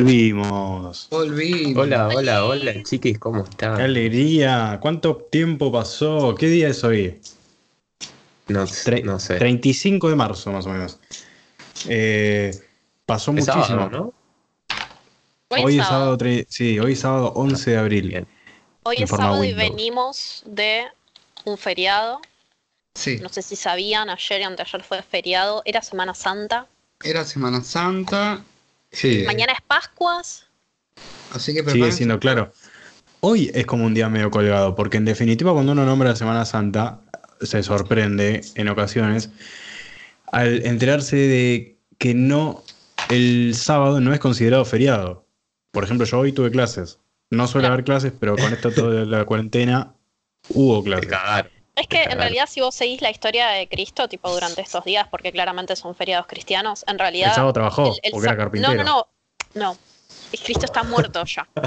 Volvimos. Volvimos. Hola, hola, hola, chiquis, ¿cómo están? Qué alegría. ¿Cuánto tiempo pasó? ¿Qué día es hoy? No, Tre- no sé. 35 de marzo, más o menos. Eh, pasó Es muchísimo. sábado, ¿no? Hoy es sábado, tre- sí, hoy es sábado 11 de abril. Bien. Hoy es sábado y venimos de un feriado. Sí, No sé si sabían, ayer y anteayer fue feriado. Era Semana Santa. era Semana Santa. Sí, Eh, Mañana es Pascuas. Así que sigue siendo claro. Hoy es como un día medio colgado, porque en definitiva cuando uno nombra la Semana Santa, se sorprende en ocasiones al enterarse de que no, el sábado no es considerado feriado. Por ejemplo, yo hoy tuve clases. No suele haber clases, pero con esto todo de la cuarentena hubo Te clases. cagaron. Es que en realidad si vos seguís la historia de Cristo, tipo durante estos días, porque claramente son feriados cristianos, en realidad... El sábado trabajó, el- el porque era carpintero. No, no, no. No. Cristo está muerto ya.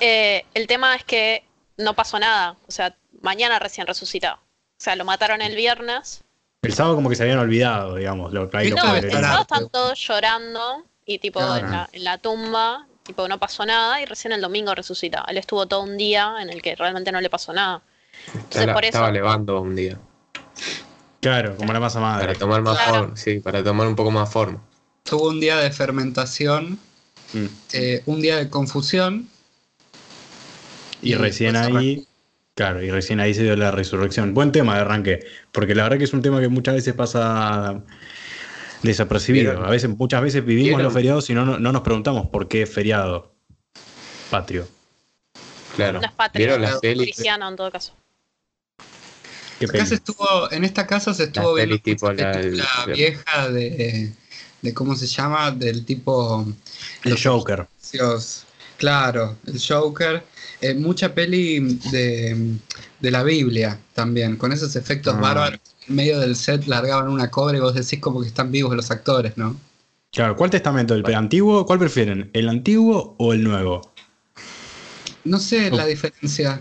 Eh, el tema es que no pasó nada. O sea, mañana recién resucitó. O sea, lo mataron el viernes. El sábado como que se habían olvidado, digamos, lo ahí lo no, el sábado están todos llorando y tipo en, la, en la tumba, tipo no pasó nada y recién el domingo resucita. Él estuvo todo un día en el que realmente no le pasó nada. Entonces Estaba, por eso, estaba levando un día. Claro, como la masa madre. Para tomar más Claro. forma, sí, para tomar un poco más forma. Tuvo un día de fermentación, Mm. eh, un día de confusión. Y recién después ahí, claro, y recién ahí se dio la resurrección. Buen tema de arranque, porque la verdad que es un tema que muchas veces pasa desapercibido. ¿Vieron? A veces, muchas veces vivimos ¿Vieron? los feriados y no, no, no nos preguntamos por qué es feriado patrio. Claro. no es patrio, ¿Vieron es las pelis? cristiano en todo caso. ¿Qué Acá peli? se estuvo, en esta casa se estuvo viendo tipo la- el- vieja de, de cómo se llama, del tipo El Joker. Claro, el Joker. eh, mucha peli de, de la Biblia también, con esos efectos Ah. bárbaros. En medio del set largaban una cobre y vos decís como que están vivos los actores, ¿no? Claro, ¿cuál testamento? ¿El antiguo? ¿Cuál prefieren? ¿El antiguo o el nuevo? No sé Oh. la diferencia.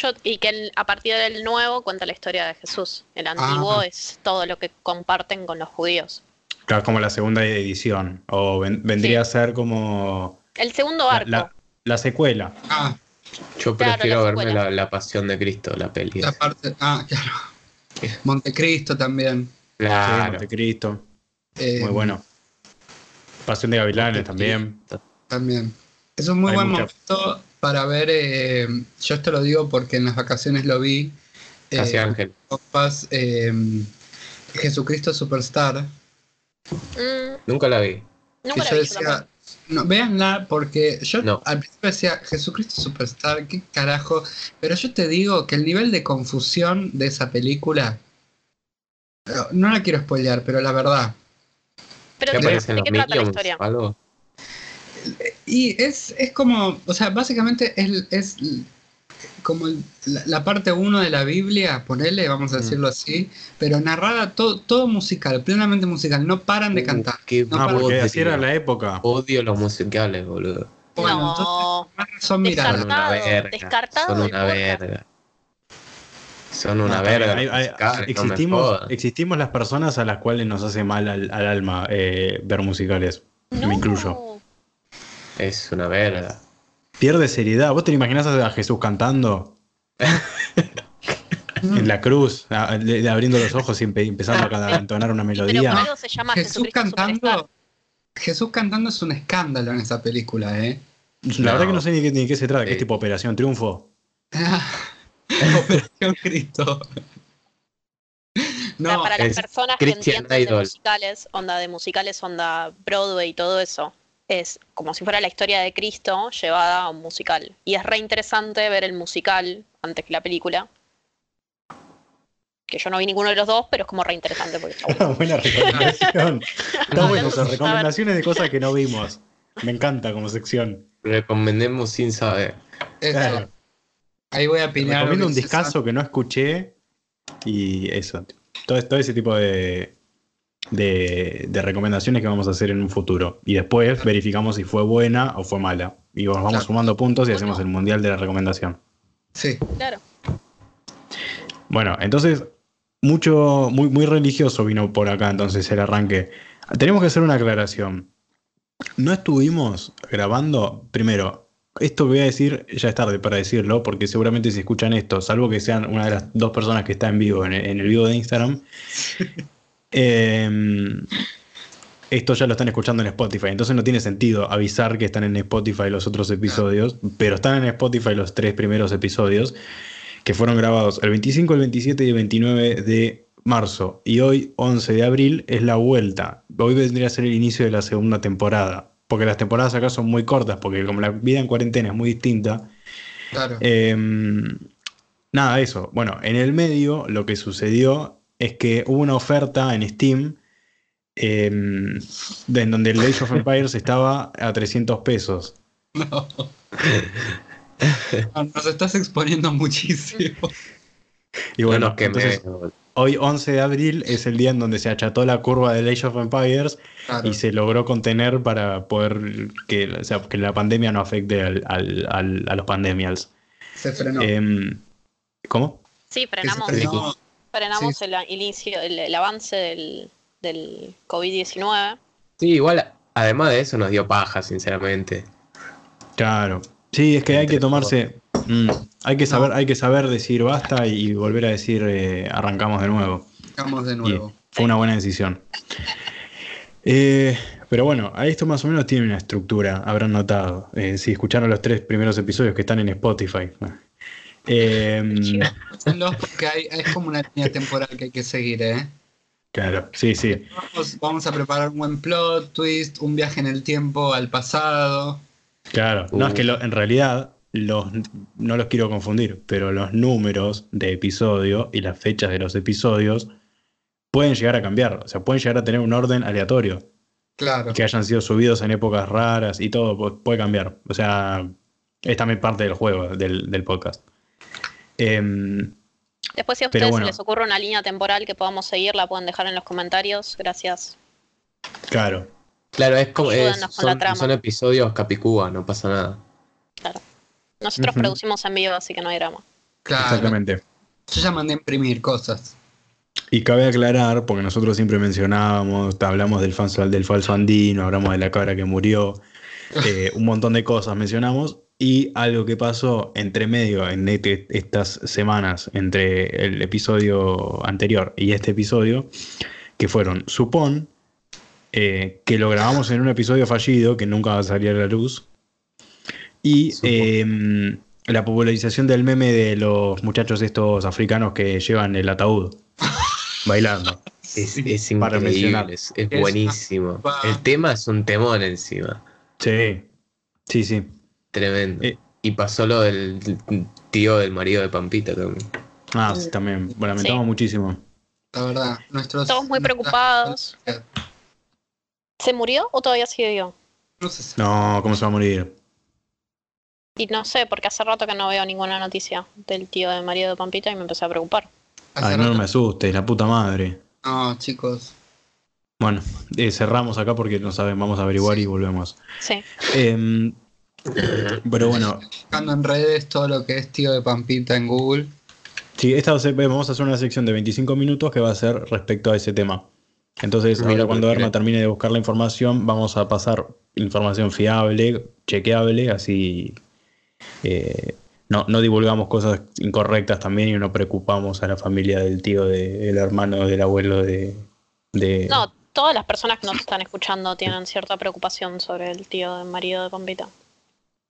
Yo, y que el- a partir del nuevo cuenta la historia de Jesús. El antiguo Ah. es todo lo que comparten con los judíos. Claro, como la segunda edición. O ven- vendría a ser como El segundo arco. la- la secuela. Ah, Yo Claro, prefiero la verme la, la pasión de Cristo, la peli. la esa. parte. Ah, claro. Montecristo también. Sí, Claro. Montecristo. eh, Muy bueno. Pasión de Gavilanes también. También. Es un muy Hay buen mucha- momento para ver. eh, yo esto lo digo porque en las vacaciones lo vi. eh, Casi Ángel. compas, eh, Jesucristo Superstar. Mm, Nunca la vi. nunca la yo vi decía, no, véanla porque yo No. al principio decía Jesucristo Superstar, qué carajo, pero yo te digo que el nivel de confusión de esa película, no, no la quiero spoilear, pero la verdad, Pero ¿Qué ¿de, aparecen los qué trata la Minions historia? o algo? Y es, es como, o sea, básicamente es, es como el- la, la parte 1 de la Biblia, ponele, vamos a Mm. decirlo así, pero narrada todo, todo musical, plenamente musical, no paran de Uh, cantar. qué No, Ah, porque así era la época. Odio los musicales, boludo. Bueno, entonces, no, más razón mirarla. Son una Descartado, verga. descartado Son del una podcast. verga. Son una No, verga. también hay- hay- los musicales, no me existimos, jodas. existimos las personas a las cuales nos hace mal al, al alma eh, ver musicales. No. Me incluyo. Es una verga. Pierde seriedad. ¿Vos te lo imaginás a Jesús cantando en la cruz, a- le- abriendo los ojos y empe- empezando a entonar una Pero melodía? algo se llama Jesús Jesucristo Superstar. cantando, Jesús cantando es un escándalo en esa película, ¿eh? La verdad que no sé ni qué, ni qué se trata, que es Sí. tipo Operación Triunfo. Operación Cristo. O sea, No, para las es personas que entienden de musicales, onda de musicales, onda Broadway y todo eso, es como si fuera la historia de Cristo llevada a un musical. Y es re interesante ver el musical antes que la película. Que yo no vi ninguno de los dos, pero es como re interesante porque está bueno. Buena recomendación. Está bueno, ver. recomendaciones de cosas que no vimos. Me encanta como sección. Recomendemos sin saber. eso. Claro. Ahí voy a opinar. recomiendo un discazo que no escuché y eso. Todo, todo ese tipo de, de, de recomendaciones que vamos a hacer en un futuro. Y después verificamos si fue buena o fue mala. Y nos vamos Claro. sumando puntos y Bueno. hacemos el mundial de la recomendación. Sí. Claro. Bueno, entonces, mucho, muy, muy religioso vino por acá entonces el arranque. Tenemos que hacer una aclaración. no estuvimos grabando, primero, esto voy a decir, ya es tarde para decirlo, porque seguramente si escuchan esto, salvo que sean una de las dos personas que está en vivo, en el, en el vivo de Instagram, eh, esto ya lo están escuchando en Spotify, entonces no tiene sentido avisar que están en Spotify los otros episodios, pero están en Spotify los tres primeros episodios que fueron grabados el 25, el 27 y el 29 de marzo. Y hoy, 11 de abril, es la vuelta. Hoy vendría a ser el inicio de la segunda temporada. Porque las temporadas acá son muy cortas, porque como la vida en cuarentena es muy distinta. Claro. eh, nada, eso. Bueno, en el medio lo que sucedió es que hubo una oferta en Steam eh, de- en donde el Age of Empires estaba a 300 pesos. No. No, Nos estás exponiendo muchísimo. Y No bueno, entonces, hoy 11 de abril es el día en donde se acható la curva del Age of Empires Claro. y se logró contener para poder que, o sea, que la pandemia no afecte al- al- al- a los pandemials. Se frenó. Em, ¿Cómo? Sí, Que se frenamos, frenó. Frenamos sí. el inicio, el, el avance del, del COVID-19. Sí, igual, además de eso nos dio paja, sinceramente. Claro. Sí, es que hay que tomarse. mm, hay, que saber, hay que saber decir basta y volver a decir eh, arrancamos de nuevo. Vamos de Y nuevo. fue una buena decisión. Eh, pero bueno, esto más o menos tiene una estructura, habrán notado. Eh, si escucharon los tres primeros episodios que están en Spotify. Chido. Pásenlos porque hay, es como una línea temporal que hay que seguir, ¿eh? claro, sí, sí. Vamos, vamos a preparar un buen plot, twist, un viaje en el tiempo al pasado. Claro, no Uh. es que lo- en realidad los, no los quiero confundir, pero los números de episodio y las fechas de los episodios pueden llegar a cambiar, o sea, pueden llegar a tener un orden aleatorio, Claro. que hayan sido subidos en épocas raras y todo pu- puede cambiar, o sea, es también parte del juego, del, del podcast. Em, Después, si a ustedes bueno. se les ocurre una línea temporal que podamos seguir, la pueden dejar en los comentarios. Gracias. claro, Claro, es como. es- son, episodios capicúa, no pasa nada. Nosotros Ujú. producimos en vivo, así que no hay drama. Claro. exactamente. Yo ya mandé a imprimir cosas. Y cabe aclarar, porque nosotros siempre mencionábamos, hablamos del, falso, del falso andino, hablamos de la cabra que murió, eh, un montón de cosas mencionamos, y algo que pasó entre medio en este- estas semanas, entre el episodio anterior y este episodio, que fueron Supón, eh, que lo grabamos en un episodio fallido, que nunca va a salir a la luz, y eh, la popularización del meme de los muchachos estos africanos que llevan el ataúd bailando. Es, es increíble, es, buenísimo. El tema es un temón encima. Sí, sí, sí. Tremendo. Eh. Y pasó lo del tío del marido de Pampita también. Ah, sí, también. Lo lamentamos Sí. muchísimo. La verdad. Nuestros, Todos muy preocupados. ¿Se murió o todavía sigue vivo? No sé si- No, ¿cómo se va a morir? Y no sé, porque hace rato que no veo ninguna noticia del tío de marido de Pampita y me empecé a preocupar. Ay, no rato- me asustes, la puta madre. No, chicos. Bueno, eh, cerramos acá porque no saben, vamos a averiguar Sí. y volvemos. Sí. Em, pero bueno, Buscando en redes todo lo que es tío de Pampita en Google. sí, esta vamos a hacer una sección de 25 minutos que va a ser respecto a ese tema. Entonces, Mira, ahora cuando. Erma termine de buscar la información, vamos a pasar información fiable, chequeable, así eh, no, no divulgamos cosas incorrectas también y no preocupamos a la familia del tío, de- del hermano, del abuelo de... de- No, todas las personas que nos están escuchando tienen cierta preocupación sobre el tío de marido de Pampita.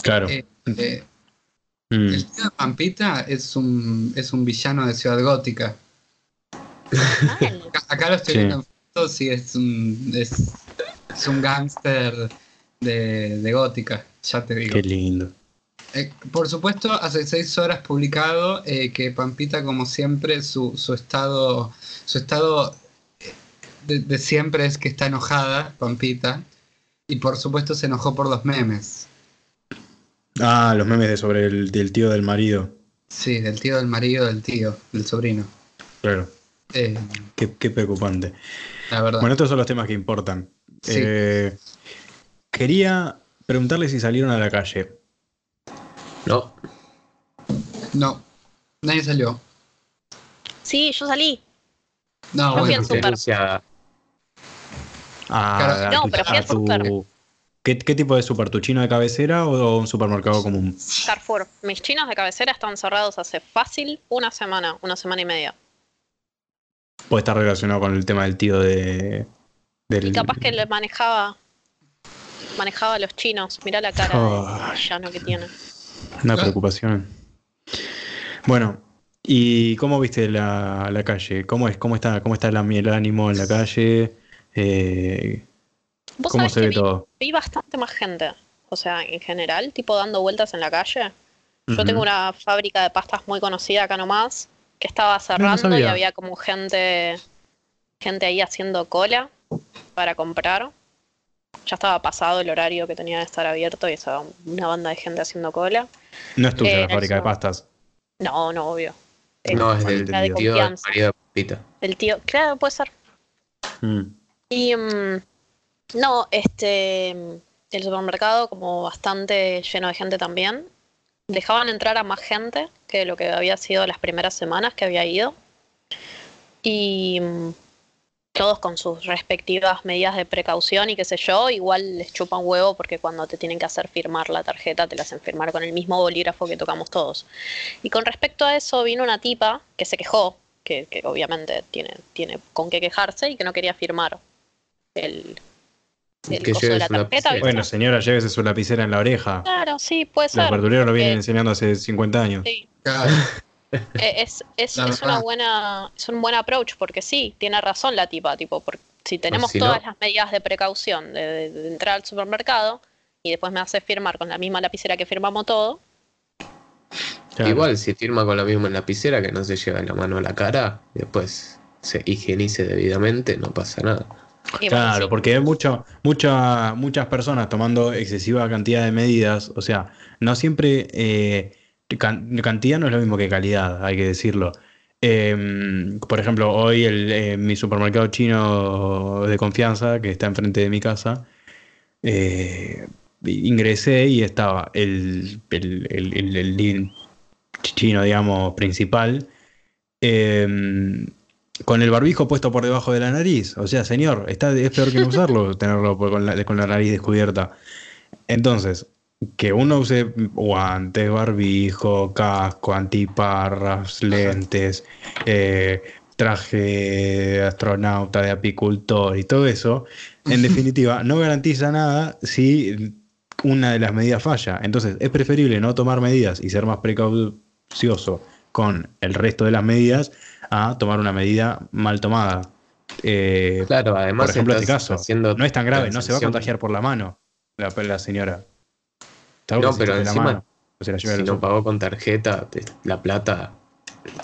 Claro. Eh, eh, Mm. el tío de Pampita es un, es un villano de Ciudad Gótica. Acá, acá lo estoy Sí. viendo en fotos y es un, es, es un gángster de, de Gótica, ya te digo. Qué lindo. Eh, por supuesto, hace seis horas publicado eh, que Pampita, como siempre, su, su estado, su estado de, de siempre es que está enojada, Pampita, y por supuesto se enojó por los memes. Ah, los memes de sobre el del tío del marido. Sí, del tío, del marido, del tío, del sobrino. Claro. Eh, Qué, qué preocupante. la verdad. Bueno, estos son los temas que importan. Sí. Eh, quería preguntarle si salieron a la calle. No, no, nadie salió. Sí, yo salí. No, Yo fui bueno, al súper. denunciada. A, Claro. a No, pero fui al tu, ¿Qué, qué tipo de super? ¿Tu chino de cabecera o un supermercado común? Carrefour. Mis chinos de cabecera están cerrados hace fácil una semana, una semana y media. Puede estar relacionado con el tema del tío de. Del... Y capaz que le manejaba. Manejaba a los chinos. Mirá la cara Oh. de villano que tiene. Una preocupación. Bueno, ¿y cómo viste la, la calle? ¿Cómo es? ¿Cómo está, cómo está el ánimo en la calle? Eh, ¿Vos ¿Cómo sabés se que ve vi, todo? vi bastante más gente. O sea, en general, tipo dando vueltas en la calle. Yo tengo una fábrica de pastas muy conocida acá nomás, que estaba cerrando y había como gente, gente ahí haciendo cola para comprar. Ya estaba pasado el horario que tenía de estar abierto y estaba una banda de gente haciendo cola. No es tuya Eh, la fábrica de pastas. No, no, obvio. Eh, No, es del de tío de Pampita. El tío, claro, puede ser. Mm. Y mm, no, este el supermercado como bastante lleno de gente también. Dejaban entrar a más gente que lo que había sido las primeras semanas que había ido. Y mm, todos con sus respectivas medidas de precaución y qué sé yo, igual les chupa un huevo porque cuando te tienen que hacer firmar la tarjeta te la hacen firmar con el mismo bolígrafo que tocamos todos. Y con respecto a eso vino una tipa que se quejó, que, que obviamente tiene, tiene con qué quejarse y que no quería firmar el, el Que coso de la tarjeta. Bueno, señora, llévese su lapicera en la oreja. Claro, sí, puede ser. Los verduleros lo vienen enseñando hace 50 años. sí, Claro. eh, es, es, una verdad. buena, es un buen approach, porque sí, tiene razón la tipa, tipo, porque si tenemos si todas no- las medidas de precaución de, de- de entrar al supermercado y después me hace firmar con la misma lapicera que firmamos todo, Claro. Igual si firma con la misma lapicera que no se lleva la mano a la cara, después se higienice debidamente, no pasa nada. Y bueno, Claro, sí. porque hay mucho, mucha, muchas personas tomando excesiva cantidad de medidas. O sea, no siempre eh, can- cantidad no es lo mismo que calidad, hay que decirlo. Eh, por ejemplo, hoy el, eh, mi supermercado chino de confianza, que está enfrente de mi casa, eh, ingresé y estaba el, el, chino, digamos, principal. eh, con el barbijo puesto por debajo de la nariz. O sea, señor, está, es peor que no usarlo, tenerlo con la, con la nariz descubierta. Entonces, que uno use guantes, barbijo, casco, antiparras, lentes, eh, traje de astronauta, de apicultor y todo eso, en definitiva, no garantiza nada si una de las medidas falla. Entonces, es preferible no tomar medidas y ser más precaucioso con el resto de las medidas a tomar una medida mal tomada. Eh, Claro, además por ejemplo, este caso, haciendo no es tan grave, no se va a contagiar por la mano la, la señora. Salvo No, pero toque la encima, mano, o se la lleve Si no pagó con tarjeta, la plata,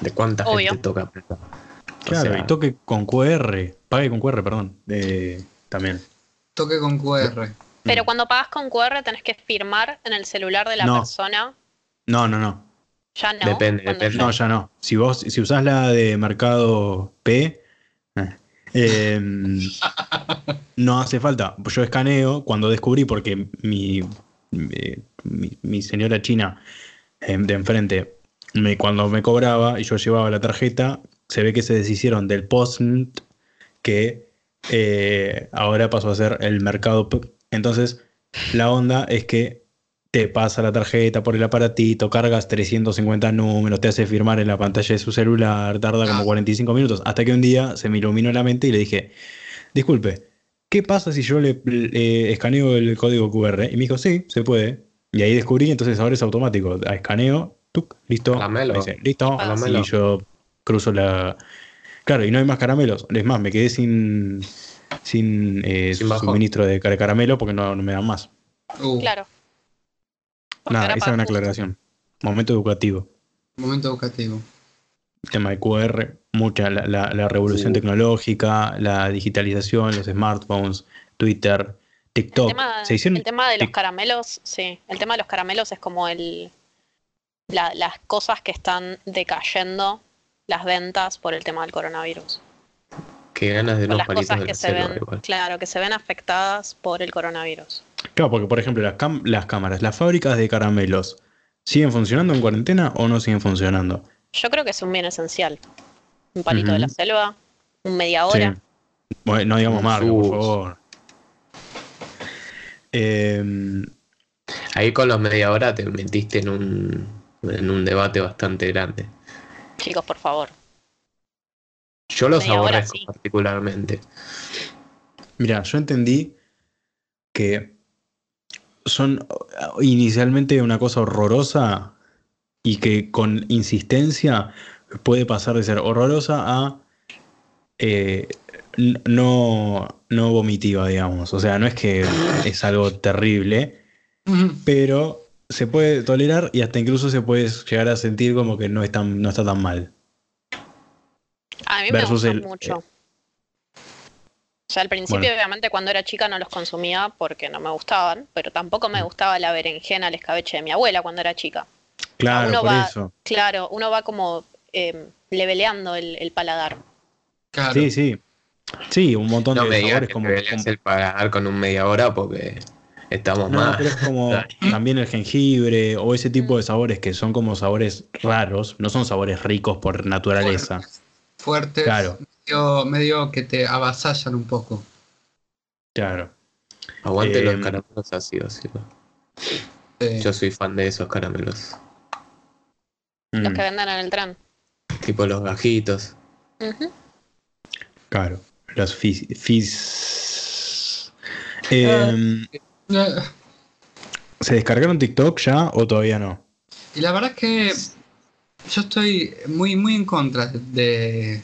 ¿de cuánta Obvio. gente toca plata? O Claro, sea, y toque con QR, pague con QR, perdón, eh, también. Toque con QR. Pero cuando pagas con QR tenés que firmar en el celular de la No. persona. No, no, no. Ya no. Depende, depende. No, ya no. Si vos, si usás la de mercado P, eh, em, no hace falta. Yo escaneo cuando descubrí, porque mi, mi, señora china em, de enfrente, me, cuando me cobraba y yo llevaba la tarjeta, se ve que se deshicieron del post que eh, ahora pasó a ser el mercado P. Entonces, la onda es que te pasa la tarjeta por el aparatito, cargas 350 números, te hace firmar en la pantalla de su celular, tarda como Ah. 45 minutos, hasta que un día se me iluminó la mente y le dije, disculpe, ¿qué pasa si yo le, le escaneo el código QR? Y me dijo, sí, se puede. Y ahí descubrí, entonces ahora es automático, a escaneo, tuc, listo, Caramelo. me dice, listo, Caramelo. y yo cruzo la... Claro, y no hay más caramelos, es más, me quedé sin, sin, eh, Sin suministro de car- caramelo porque no, no me dan más. Uh, Claro. Nada, esa es una aclaración. Momento educativo. Momento educativo. tema de QR, mucha la, la- la revolución tecnológica, la digitalización, los smartphones, Twitter, El TikTok. tema, Se hicieron el tema de los caramelos, sí. El tema de los caramelos es como el la- las cosas que están decayendo las ventas por el tema del coronavirus. Qué ganas de Con unos las palitos cosas de que la se ven, igual. claro, que se ven afectadas por el coronavirus. Claro, porque por ejemplo las, cam- las cámaras, las fábricas de caramelos, ¿siguen funcionando en cuarentena o no siguen funcionando? Yo creo que es un bien esencial. Un palito de la selva, un media hora. Sí. Bueno, no digamos marca, por favor. Eh, Ahí con los media hora te metiste en un, en un debate bastante grande. Chicos, por favor. Yo los Media hora, aborrezco sí. particularmente. Mira, yo entendí que son inicialmente una cosa horrorosa y que con insistencia puede pasar de ser horrorosa a eh, no, no vomitiva, digamos. O sea, no es que es algo terrible, pero se puede tolerar y hasta incluso se puede llegar a sentir como que no, es tan, no está tan mal. A mí Versus me el- gustan mucho. O sea, al principio, Bueno. obviamente, cuando era chica no los consumía porque no me gustaban, pero tampoco Mm. me gustaba la berenjena, el escabeche de mi abuela cuando era chica. Claro, uno por va- eso. Claro, uno va como eh, leveleando el, el paladar. Claro. Sí, sí. Sí, un montón No de me sabores que como, como- el pagar con un media hora porque estamos No, más. pero es como también el jengibre o ese tipo de sabores que son como sabores raros, no son sabores ricos por naturaleza. Fuertes. Claro. Medio, medio que te avasallan un poco. Claro. Aguante los Em, caramelos ácidos. sí. Sí. Yo soy fan de esos caramelos. Los Mm, que venden en el tren. Tipo los gajitos. Claro. Los fizz. fizz. Em, Eh, ¿Se descargaron TikTok ya o todavía no? Y la verdad es que yo estoy muy, muy en contra de.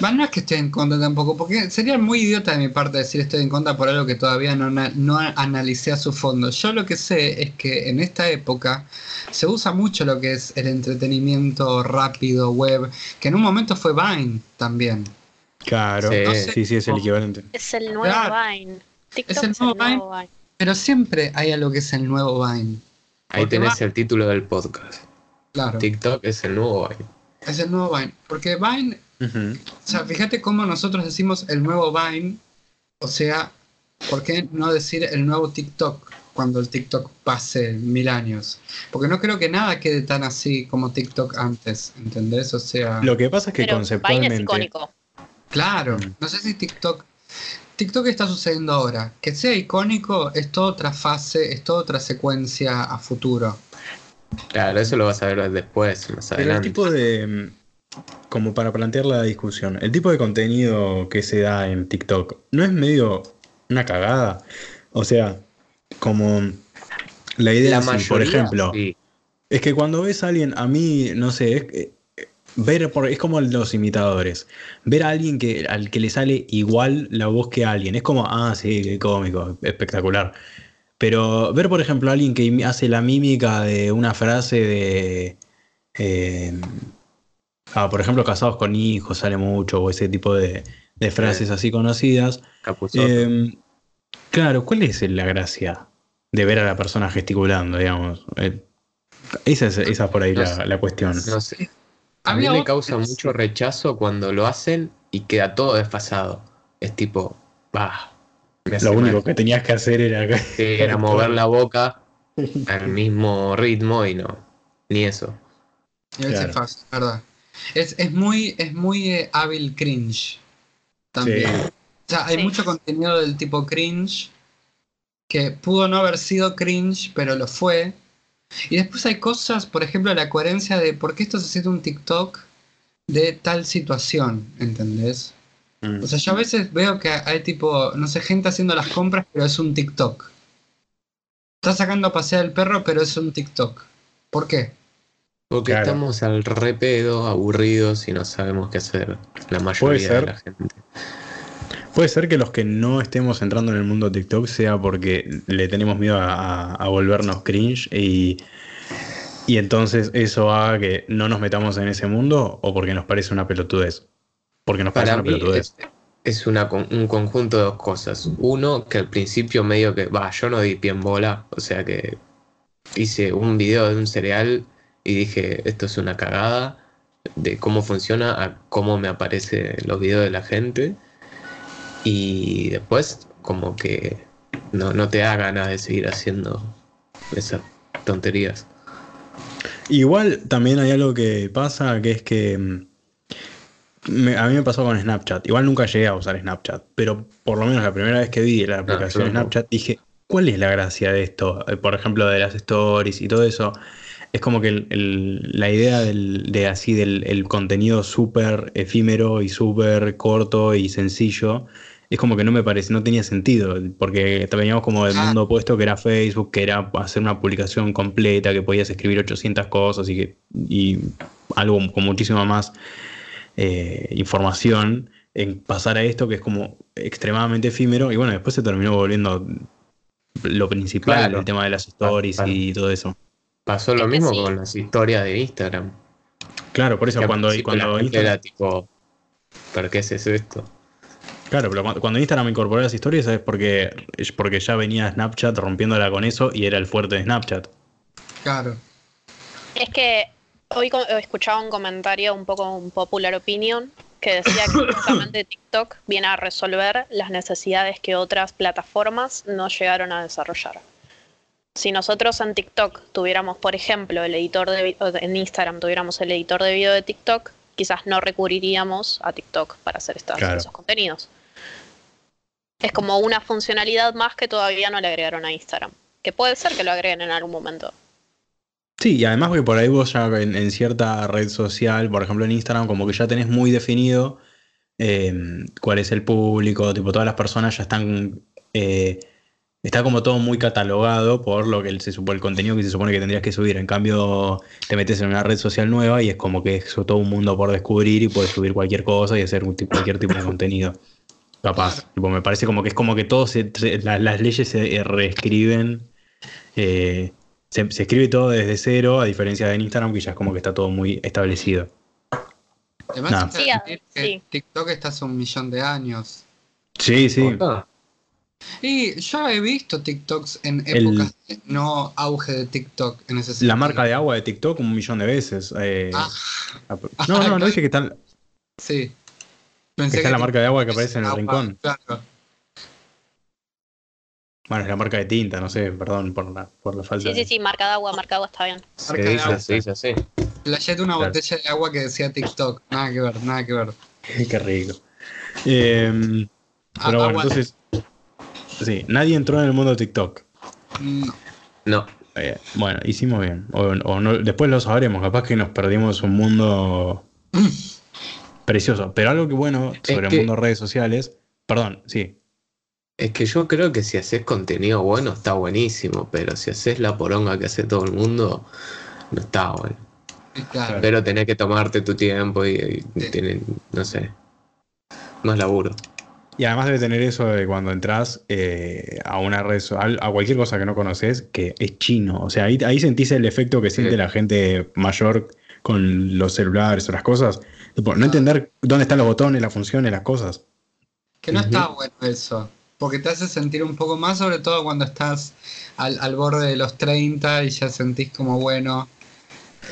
Bueno, no es que esté en contra tampoco, porque sería muy idiota de mi parte decir estoy en contra por algo que todavía no, no analicé a su fondo. Yo lo que sé es que en esta época se usa mucho lo que es el entretenimiento rápido, web, que en un momento fue Vine también. Claro. Sí. No sé Sí, sí, es el equivalente. Es el nuevo Claro. Vine. TikTok Es el es el nuevo nuevo Vine. Pero siempre hay algo que es el nuevo Vine. Ahí tenés el título del podcast. Claro, TikTok es el nuevo Vine. es el nuevo Vine. Porque Vine O sea, fíjate cómo nosotros decimos el nuevo Vine, o sea, ¿por qué no decir el nuevo TikTok cuando el TikTok pase mil años? Porque no creo que nada quede tan así como TikTok antes, ¿entendés? O sea, Lo que pasa es que Pero Vine es conceptualmente. icónico. claro, Mm. no sé si TikTok... TikTok está sucediendo ahora. Que sea icónico es toda otra fase, es toda otra secuencia a futuro. Claro, eso lo vas a ver después, más Pero el tipo de. Como para plantear la discusión, el tipo de contenido que se da en TikTok no es medio una cagada. O sea, como la idea, La sí, por ejemplo, sí. es que cuando ves a alguien, a mí, no sé, es, eh, ver por, es como los imitadores. Ver a alguien que, al que le sale igual la voz que a alguien, es como, ah, sí, qué cómico, espectacular. Pero ver, por ejemplo, a alguien que hace la mímica de una frase de. eh, ah, por ejemplo, casados con hijos sale mucho, o ese tipo de, de frases así conocidas. Eh, claro, ¿cuál es la gracia de ver a la persona gesticulando, digamos? Eh, esa es, esa es por ahí No la, sé. la cuestión. no sé. A mí me otros- causa mucho rechazo cuando lo hacen y queda todo desfasado. Es tipo, bah. Lo único mal. que tenías que hacer era... Sí, era mover la boca al mismo ritmo y no, ni eso. Y a veces Claro. fácil, ¿verdad? Es, es muy, es muy eh, hábil cringe. También. Sí. O sea, hay Sí. mucho contenido del tipo cringe que pudo no haber sido cringe, pero lo fue. Y después hay cosas, por ejemplo, la coherencia de por qué estás haciendo un TikTok de tal situación, ¿entendés? Mm. O sea, yo a veces veo que hay tipo, no sé, gente haciendo las compras, pero es un TikTok. Está sacando a pasear el perro, pero es un TikTok. ¿Por qué? Porque Claro. estamos al repedo, aburridos y no sabemos qué hacer la mayoría de la gente. Puede ser que los que no estemos entrando en el mundo TikTok sea porque le tenemos miedo a, a- a volvernos cringe y, y entonces eso haga que no nos metamos en ese mundo o porque nos parece una pelotudez. Porque nos parece una pelotudez. es, es una, un conjunto de dos cosas. Uno, que al principio medio que, va, yo no di pie en bola, o sea que hice un video de un cereal y dije, esto es una cagada de cómo funciona a cómo me aparecen los videos de la gente. Y después, como que no, no te da ganas de seguir haciendo esas tonterías. Igual también hay algo que pasa, que es que mm, me- a mí me pasó con Snapchat. Igual nunca llegué a usar Snapchat, pero por lo menos la primera vez que vi la aplicación yo no. Snapchat dije, ¿cuál es la gracia de esto? Eh, Por ejemplo, de las stories y todo eso. Es como que el- el- la idea del, de así del el contenido súper efímero y súper corto y sencillo, es como que no me parece, no tenía sentido, porque veníamos como del Ah. mundo opuesto que era Facebook, que era hacer una publicación completa, que podías escribir 800 cosas y, que, y algo con muchísima más eh, información, en pasar a esto que es como extremadamente efímero, y bueno, después se terminó volviendo lo principal, Claro. el tema de las stories Claro. y todo eso. Pasó lo Es que mismo sí. con las historias de Instagram. Claro, por eso Que cuando, Instagram, era tipo, ¿para qué haces esto? claro, pero cuando, Instagram incorporó las historias es porque, es porque ya venía Snapchat rompiéndola con eso y era el fuerte de Snapchat. Claro. Es que hoy escuchaba un comentario un poco un popular opinion que decía que justamente TikTok viene a resolver las necesidades que otras plataformas no llegaron a desarrollar. Si nosotros en TikTok tuviéramos, por ejemplo, el editor de en Instagram tuviéramos el editor de video de TikTok, quizás no recurriríamos a TikTok para hacer Claro. esos contenidos. Es como una funcionalidad más que todavía no le agregaron a Instagram. Que puede ser que lo agreguen en algún momento. Sí, y además porque por ahí vos ya en, en cierta red social, por ejemplo en Instagram, como que ya tenés muy definido eh, cuál es el público, tipo todas las personas ya están, eh, está como todo muy catalogado por lo que se supone, el contenido que se supone que tendrías que subir. En cambio, te metes en una red social nueva y es como que es todo un mundo por descubrir y puedes subir cualquier cosa y hacer cualquier tipo de contenido. Capaz. Tipo, me parece como que es como que todo se, se- la- las leyes se eh, reescriben. eh, se, se escribe todo desde cero, a diferencia de en Instagram, que ya es como que está todo muy establecido. Además, Nah. que Sí, admitir que sí. TikTok está hace un millón de años. Sí, sí. Ah, Y yo he visto TikToks en El- épocas de no auge de TikTok en ese sentido. La marca de agua de TikTok un millón de veces. eh, Ah. no, no, no dije que está, que Sí. Pensé está la marca de agua que aparece en el agua, rincón. Claro. Bueno, es la marca de tinta, no sé, perdón por la, por la falta Sí, sí, de- sí, marca de agua, marca de agua está bien. Se Marca de agua. se dice así. Playé una Claro. botella de agua que decía TikTok. Nada que ver, nada que ver. Qué rico. Eh, Ah, pero bueno, agua- entonces. Sí, nadie entró en el mundo de TikTok. No. No, Eh, bueno, hicimos bien. O, o no- después lo sabremos. Capaz que nos perdimos un mundo precioso. Pero algo que bueno sobre el que- mundo de redes sociales. Perdón, sí. es que yo creo que si haces contenido bueno está buenísimo, pero si haces la poronga que hace todo el mundo, no está bueno. Claro. Pero tenés que tomarte tu tiempo y, y Sí. tienen, no sé, más laburo. Y además debe tener eso de cuando entras eh, a una red a cualquier cosa que no conoces, que es chino. O sea, ahí, ahí sentís el efecto que siente Sí. la gente mayor con los celulares o las cosas. Tipo, no entender dónde están los botones, las funciones, las cosas. Que no está bueno eso. Porque te hace sentir un poco más, sobre todo cuando estás al, al borde de los 30 y ya sentís como bueno.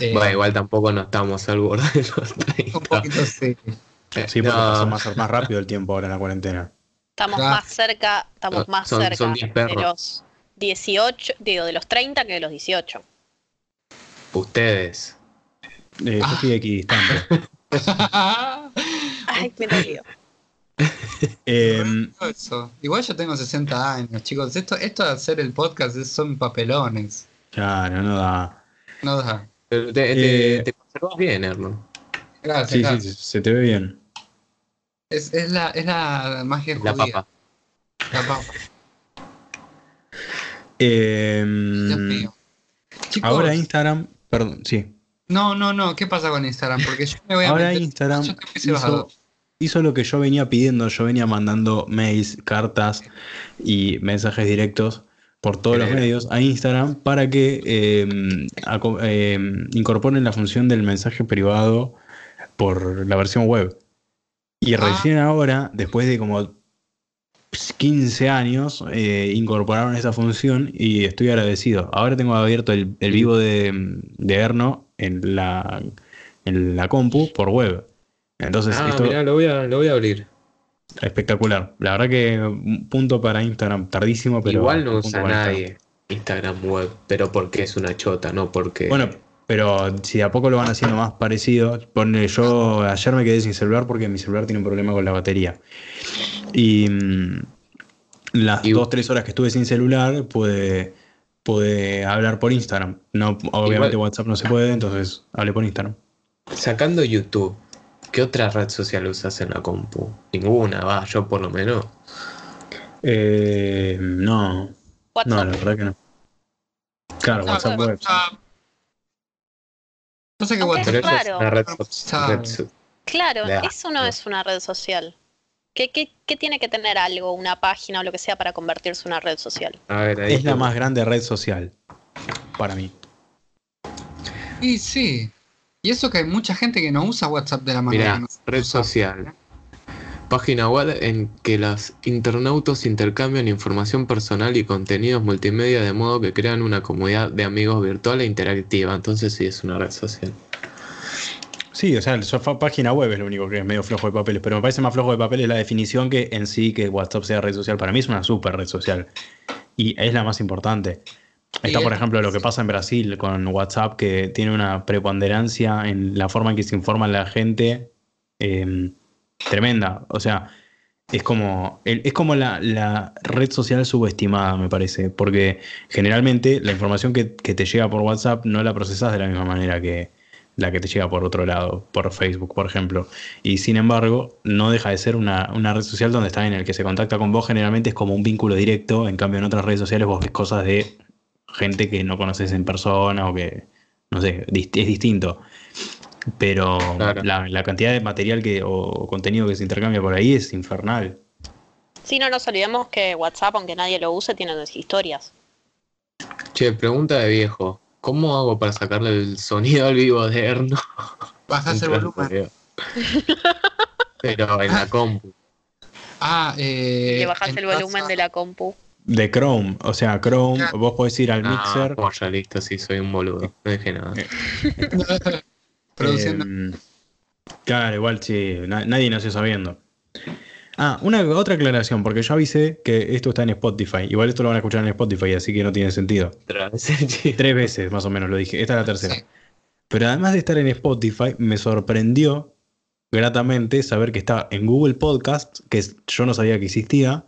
eh, Bueno, igual tampoco no estamos al borde de los Un 30. poquito sí. Sí, porque No. pasó más, más rápido el tiempo ahora en la cuarentena. Estamos Claro. más cerca, estamos más son- cerca son 10 de perros. los 18, digo, de los 30 que de los 18. Ustedes. Eh, Yo Ah. estoy equidistante. Ay, me dolió. Eh, Eso. Igual yo tengo 60 años, chicos. Esto, esto de hacer el podcast es- son papelones. claro, no da. No da. Pero te, te- Eh. te conservas bien, Herman. Gracias. Sí, sí, gracias. sí, se te ve bien. Es, es la, es la magia La judía. papa. La papa. Eh, Dios mío. Chicos, ahora Instagram, perdón, sí. no, no, no. ¿Qué pasa con Instagram? Porque yo me voy a Ahora meter- Instagram hizo, hizo lo que yo venía pidiendo. Yo venía mandando mails, cartas y mensajes directos por todos los medios a Instagram para que eh, eh, incorporen la función del mensaje privado por la versión web. Y Ah. recién ahora, después de como 15 años, eh, incorporaron esa función y estoy agradecido. Ahora tengo abierto el, el vivo de, de Erno en la, en la compu por web. Entonces, Ah, esto mirá, lo voy, a, lo voy a abrir. espectacular. La verdad que un punto para Instagram, tardísimo, pero. Igual no usa para Instagram. nadie Instagram web, pero porque es una chota, no porque. Bueno, pero si de a poco lo van haciendo más parecido, ponle yo ayer me quedé sin celular porque mi celular tiene un problema con la batería. Y mm, las Y- dos, tres horas que estuve sin celular, pude, pude hablar por Instagram. No, obviamente Igual- WhatsApp no se puede, entonces hablé por Instagram. Sacando YouTube, ¿qué otra red social usas en la compu? Ninguna, va, yo por lo menos. Eh, no, no, WhatsApp. la verdad que no. Claro, Ah, WhatsApp WhatsApp. Pasa que Aunque WhatsApp Pero esa es Claro. una red, WhatsApp. red so- Claro, eso no es una red social. ¿Qué, qué, qué tiene que tener algo, una página o lo que sea para convertirse en una red social? A ver, ahí Es la más grande red social para mí. Y sí. Y eso que hay mucha gente que no usa WhatsApp de la manera Mirá, que nosotros red social. Página web en que los internautas intercambian información personal y contenidos multimedia de modo que crean una comunidad de amigos virtual e interactiva. Entonces sí es una red social. Sí, o sea, página web es lo único que es medio flojo de papeles, pero me parece más flojo de papeles la definición que en sí que WhatsApp sea red social. Para mí es una super red social y es la más importante. Está, por ejemplo, lo que pasa en Brasil con WhatsApp, que tiene una preponderancia en la forma en que se informa la gente eh, tremenda. O sea, es como, es como la, la red social subestimada, me parece, porque generalmente la información que, que te llega por WhatsApp no la procesas de la misma manera que la que te llega por otro lado, por Facebook, por ejemplo. Y sin embargo, no deja de ser una, una red social donde está en el que se contacta con vos, generalmente es como un vínculo directo, en cambio en otras redes sociales vos ves cosas de gente que no conoces en persona o que, no sé, es distinto. Pero Claro. la, la cantidad de material que, o contenido que se intercambia por ahí es infernal. Sí, no nos olvidemos que WhatsApp, aunque nadie lo use, tiene historias. Che, pregunta de viejo. ¿Cómo hago para sacarle el sonido al vivo de Erno? Bajás el mientras volumen. Pero en la compu. Ah, eh. Le bajás el volumen a- de la compu. De Chrome, o sea, Chrome, vos podés ir al Ah, mixer. polla, listo, sí, soy un boludo. No dije nada. Produciendo. Em, claro, igual sí, na- nadie nació sabiendo. Ah, una otra aclaración, porque yo avisé que esto está en Spotify. Igual esto lo van a escuchar en Spotify, así que no tiene sentido. Tres veces más o menos lo dije. Esta es la tercera. Sí. Pero además de estar en Spotify, me sorprendió gratamente saber que está en Google Podcast, que yo no sabía que existía,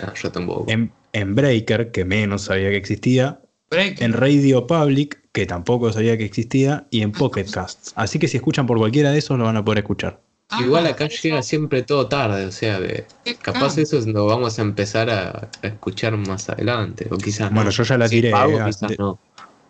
Ah, yo tampoco. en, en Breaker, que menos sabía que existía, en Radio Public, que tampoco sabía que existía, y en Pocket Casts. Así que si escuchan por cualquiera de esos, lo van a poder escuchar. Ah, Igual acá buenísimo. llega siempre todo tarde, o sea que capaz campo. eso lo vamos a empezar a, a escuchar más adelante, o quizás Bueno, no. yo ya la Si tiré, pago, eh, quizás de- no.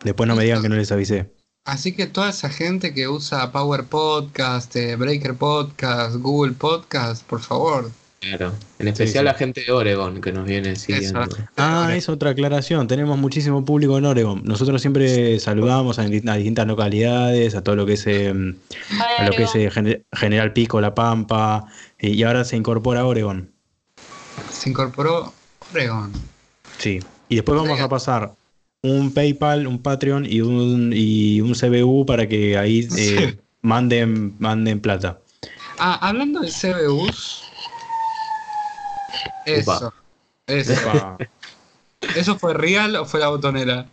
Después no me digan que no les avisé. Así que toda esa gente que usa Power Podcast, eh, Breaker Podcast, Google Podcast, por favor. Claro. En especial sí. la gente de Oregon que nos viene siguiendo. Ah, es otra aclaración. Tenemos muchísimo público en Oregon. Nosotros siempre saludamos a, a distintas localidades, a todo lo que es, eh, a lo que es eh, Gen- General Pico, La Pampa, y, y ahora se incorpora Oregon. Se incorporó Oregon. Sí. Y después vamos a pasar un PayPal, un Patreon y un, y un CBU para que ahí eh, Sí. manden, manden plata. Ah, hablando de CBUs. Eso. Upa. Eso. ¿Eso fue real o fue la botonera?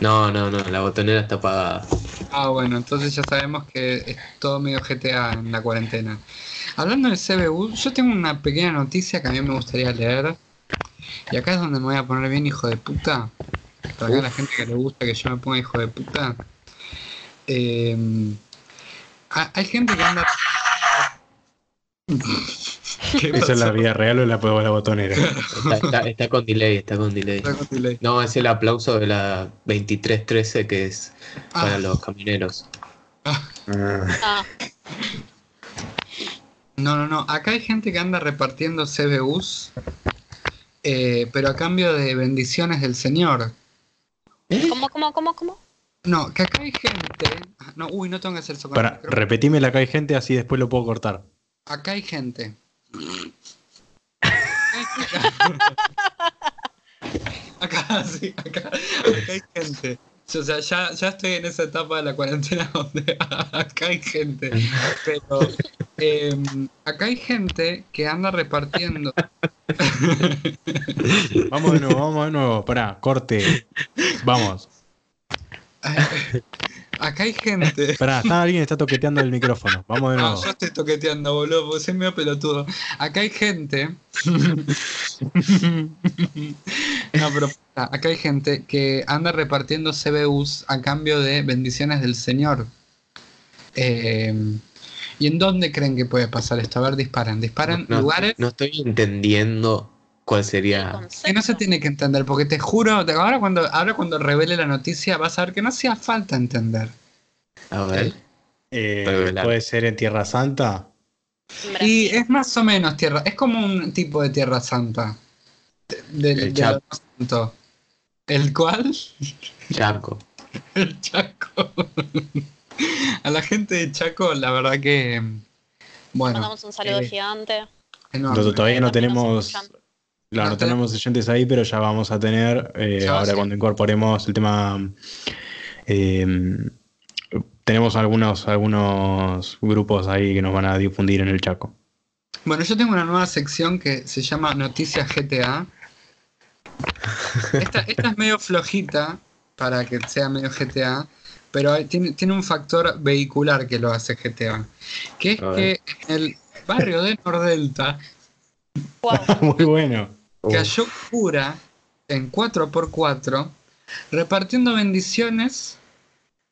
No, no, no, la botonera está apagada. Ah, bueno, entonces ya sabemos que es todo medio GTA en la cuarentena. Hablando del CBU, yo tengo una pequeña noticia que a mí me gustaría leer. Y acá es donde me voy a poner bien hijo de puta. Para que a la gente que le gusta que yo me ponga hijo de puta. Eh, ha- hay gente que anda... ¿Qué ¿Esa es la vida real o la puedo la botonera? Está, está- está con delay, está con delay. Está con delay. No, es el aplauso de la 2313 que es para Ah, los camineros. ah, Ah, no, no, no. Acá hay gente que anda repartiendo CBUs, eh, pero a cambio de bendiciones del Señor. ¿Cómo, cómo, cómo, cómo? No, que acá hay gente. No, uy, no tengo que hacer eso Para, repetime la que hay gente, así después lo puedo cortar. Acá hay gente. acá, sí, acá, acá hay gente. O sea, ya, ya estoy en esa etapa de la cuarentena donde acá hay gente. Pero em, acá hay gente que anda repartiendo. Vamos de nuevo, vamos de nuevo. Pará, corte. Vamos. Acá hay gente. Esperá, está, alguien está toqueteando el micrófono. Vamos de No, nuevo. yo estoy toqueteando, boludo, porque soy medio pelotudo. Acá hay gente. no, pero ah, acá hay gente que anda repartiendo CBUs a cambio de bendiciones del Señor. Eh, ¿Y en dónde creen que puede pasar esto? A ver, disparan. Disparan No, lugares no estoy entendiendo cuál sería. que no se tiene que entender, porque te juro, ahora cuando, ahora cuando revele la noticia vas a ver que no hacía falta entender. A ver. Eh, Revelar. puede ser en Tierra Santa. Y es más o menos tierra, es como un tipo de tierra santa. De- del- El de Chaco. santo. ¿El cual? Chaco. El Chaco. A la gente de Chaco, la verdad que. Bueno. Mandamos un saludo eh, gigante. enorme. Nosotros todavía no tenemos. Claro, No no tenemos oyentes ahí, pero ya vamos a tener. eh, ahora cuando incorporemos el tema. eh, tenemos algunos, algunos grupos ahí que nos van a difundir en el Chaco. Bueno, yo tengo una nueva sección que se llama Noticias GTA. Esta, esta es medio flojita para que sea medio GTA, pero hay- tiene, tiene un factor vehicular que lo hace GTA. Que es que en el barrio de Nordelta Guau. Muy bueno. Uh, cayó cura en 4x4 repartiendo bendiciones.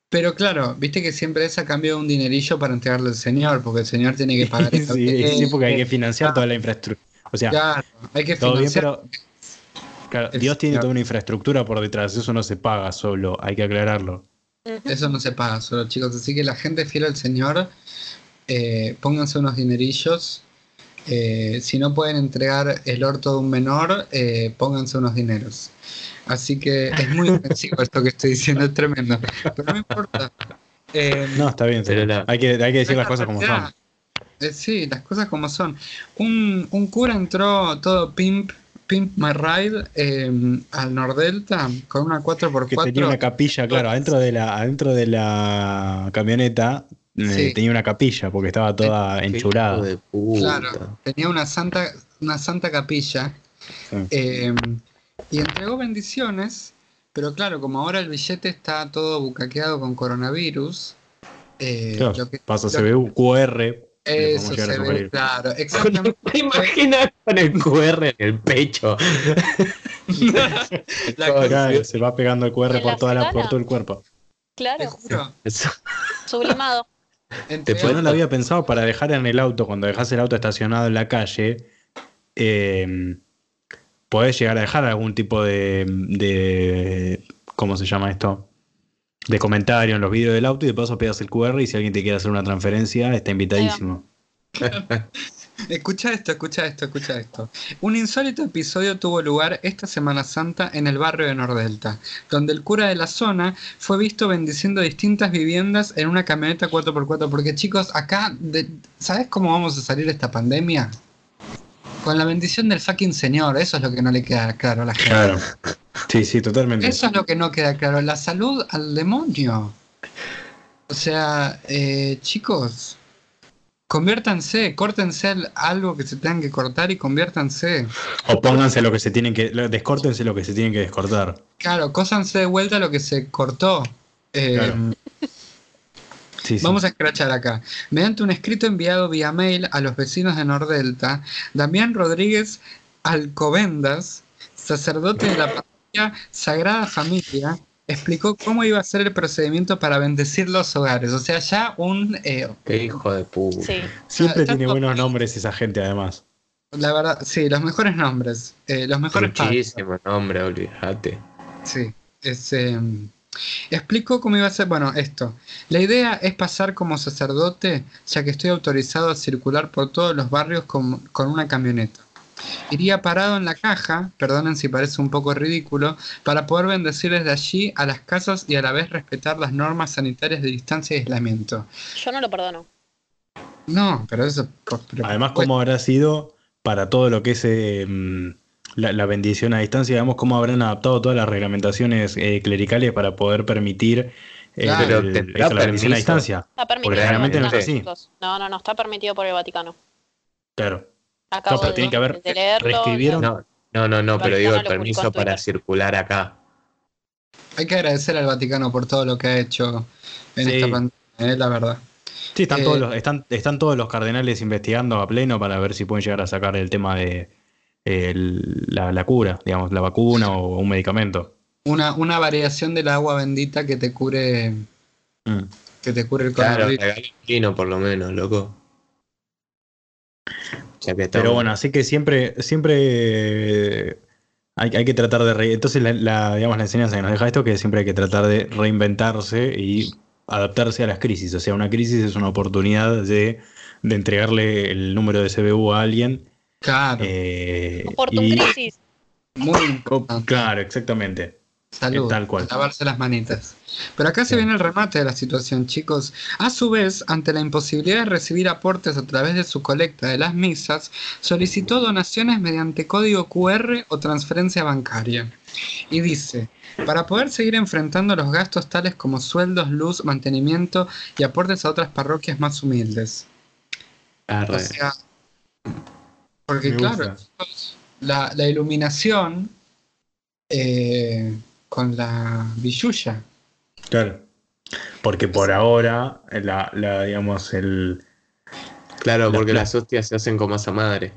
Pero claro, viste que siempre es a cambio de un dinerillo para entregarle al señor, porque el señor tiene que pagar el sí, hotel, sí, porque hay que financiar toda la infraestructura. O sea, Claro, hay que todo bien, financiar. pero. claro, El Dios tiene toda una infraestructura por detrás, eso no se paga solo, hay que aclararlo. Eso no se paga solo, chicos. Así que la gente fiel al Señor, eh, pónganse unos dinerillos. Eh, si no pueden entregar el orto de un menor, eh, pónganse unos dineros. Así que es muy ofensivo esto que estoy diciendo, es tremendo. Pero no importa. Eh, No, está bien, Pero la- hay, que, hay que decir las la cosas como son. Eh, sí, las cosas como son. Un, un cura entró todo pimp, pimp my ride eh, al Nordelta con una 4x4. Que tenía una capilla, claro, adentro de la, adentro de la camioneta Sí. tenía una capilla porque estaba toda enchurada. de puta. Claro, tenía una santa, una santa capilla Sí. eh, y entregó bendiciones, pero claro, como ahora el billete está todo bucaqueado con coronavirus, eh, Claro, lo que- pasa CBU, QR. eso claro, exactamente. ¿Te imaginas con el QR en el pecho? La Acá se va pegando el QR por la toda la, por todo el cuerpo. te Claro, juro, Eso. sublimado. Entregó- Yo no lo había pensado para dejar en el auto, cuando dejas el auto estacionado en la calle, eh, podés llegar a dejar algún tipo de, de- ¿cómo se llama esto? De comentario en los vídeos del auto y de paso pegas el QR y si alguien te quiere hacer una transferencia está invitadísimo. Escucha esto, escucha esto, escucha esto. Un insólito episodio tuvo lugar esta Semana Santa en el barrio de Nordelta, donde el cura de la zona fue visto bendiciendo distintas viviendas en una camioneta 4x4. Porque chicos, acá, de- ¿sabes cómo vamos a salir de esta pandemia? Con la bendición del fucking señor, eso es lo que no le queda claro a la gente. Claro. Sí, sí, totalmente. Eso es lo que no queda claro, la salud al demonio. O sea, eh, chicos, conviértanse, córtense al- algo que se tengan que cortar y conviértanse. O pónganse lo que se tienen que, descórtense lo que se tienen que descortar. Claro, cósanse de vuelta lo que se cortó. Eh, Claro. Sí, sí. Vamos a escrachar acá. Mediante un escrito enviado vía mail a los vecinos de Nordelta, Damián Rodríguez Alcobendas, sacerdote de la parroquia Sagrada Familia, explicó cómo iba a ser el procedimiento para bendecir los hogares. O sea, ya un... eh, Qué hijo de puta. Sí. Siempre tiene todo buenos nombres esa gente además. la verdad, sí, los mejores nombres. eh, los mejores padres. Muchísimo nombre, olvídate. Sí, es, eh, explico cómo iba a ser. Bueno, esto. La idea es pasar como sacerdote, ya que estoy autorizado a circular por todos los barrios con, con una camioneta. Iría parado en la caja, perdonen si parece un poco ridículo, para poder bendecir desde allí a las casas y a la vez respetar las normas sanitarias de distancia y aislamiento. Yo no lo perdono. No, pero eso. pero- Además, cómo habrá sido para todo lo que es eh, mm, la, la bendición a distancia, digamos, cómo habrán adaptado todas las reglamentaciones eh, clericales para poder permitir eh, Claro. el- la bendición a distancia. Está permitido Porque realmente no es así. No, no, no, está permitido por el Vaticano. Claro. Acabo No, pero de, tiene que haber- reescribieron- No, no, no, pero digo el permiso para circular acá. Hay que agradecer al Vaticano por todo lo que ha hecho en Sí. esta pandemia, eh, la verdad. Sí, están, Eh, todos los, están, están todos los cardenales investigando a pleno para ver si pueden llegar a sacar el tema de eh, el- la, la cura, digamos, la vacuna o un medicamento. Una, una variación del agua bendita que te cure, Mm. que te cure el Claro, coronavirus. por lo menos, loco. Pero bueno, así que siempre, siempre eh, hay, hay que tratar de... re- Entonces, la, la, digamos, la enseñanza que nos deja esto que siempre hay que tratar de reinventarse y adaptarse a las crisis. O sea, una crisis es una oportunidad de, de entregarle el número de CBU a alguien. Claro, eh, Por tu y- crisis. muy importante. Claro, exactamente. Salud, tal cual. lavarse las manitas. Pero acá se viene el remate de la situación, chicos. A su vez, ante la imposibilidad de recibir aportes a través de su colecta de las misas, solicitó donaciones mediante código QR o transferencia bancaria. Y dice, para poder seguir enfrentando los gastos tales como sueldos, luz, mantenimiento y aportes a otras parroquias más humildes. O Arre. sea, porque Me claro, gusta. chicos, la, la iluminación eh, con la billulla. Claro. Porque por ahora, la, la, digamos, el, Claro, La- porque la- las hostias se hacen con masa madre.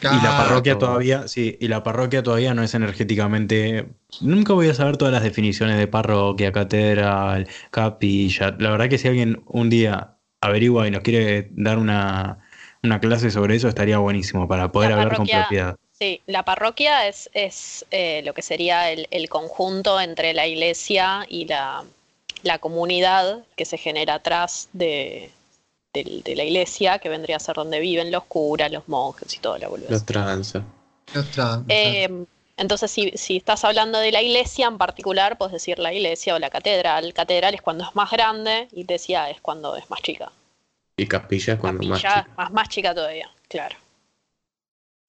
Y la parroquia todavía, sí, y la parroquia todavía no es energéticamente. Nunca voy a saber todas las definiciones de parroquia, catedral, capilla. La verdad que si alguien un día averigua y nos quiere dar una, una clase sobre eso, estaría buenísimo para poder La hablar con propiedad. Sí, la parroquia es, es eh, lo que sería el, el conjunto entre la iglesia y la, la comunidad que se genera atrás de, del- de la iglesia, que vendría a ser donde viven los curas, los monjes y toda la boludez. Los tranza. Otra- Eh, entonces, si, si estás hablando de la iglesia en particular, puedes decir la iglesia o la catedral. Catedral es cuando es más grande, iglesia es cuando es más chica. Y capilla cuando más Capilla chica. más, más chica todavía, claro.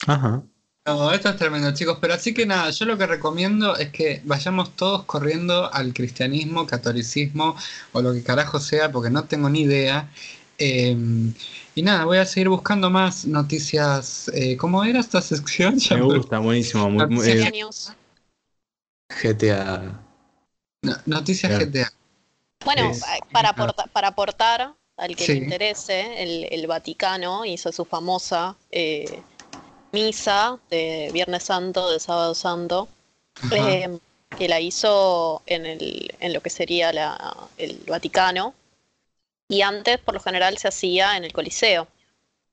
Ajá. No, esto es tremendo, chicos. Pero así que nada, yo lo que recomiendo es que vayamos todos corriendo al cristianismo, catolicismo o lo que carajo sea, porque no tengo ni idea. Eh, y nada, voy a seguir buscando más noticias. Eh, ¿Cómo era esta sección? Me gusta, buenísimo. muy- muy- eh, news. GTA. No, noticias Claro. GTA. Bueno, Es- eh, para, aporta- para aportar al que Sí. le interese, el, el Vaticano hizo su famosa eh, misa de Viernes Santo, de Sábado Santo, eh, que la hizo en, el, en lo que sería la- el Vaticano, y antes por lo general se hacía en el Coliseo.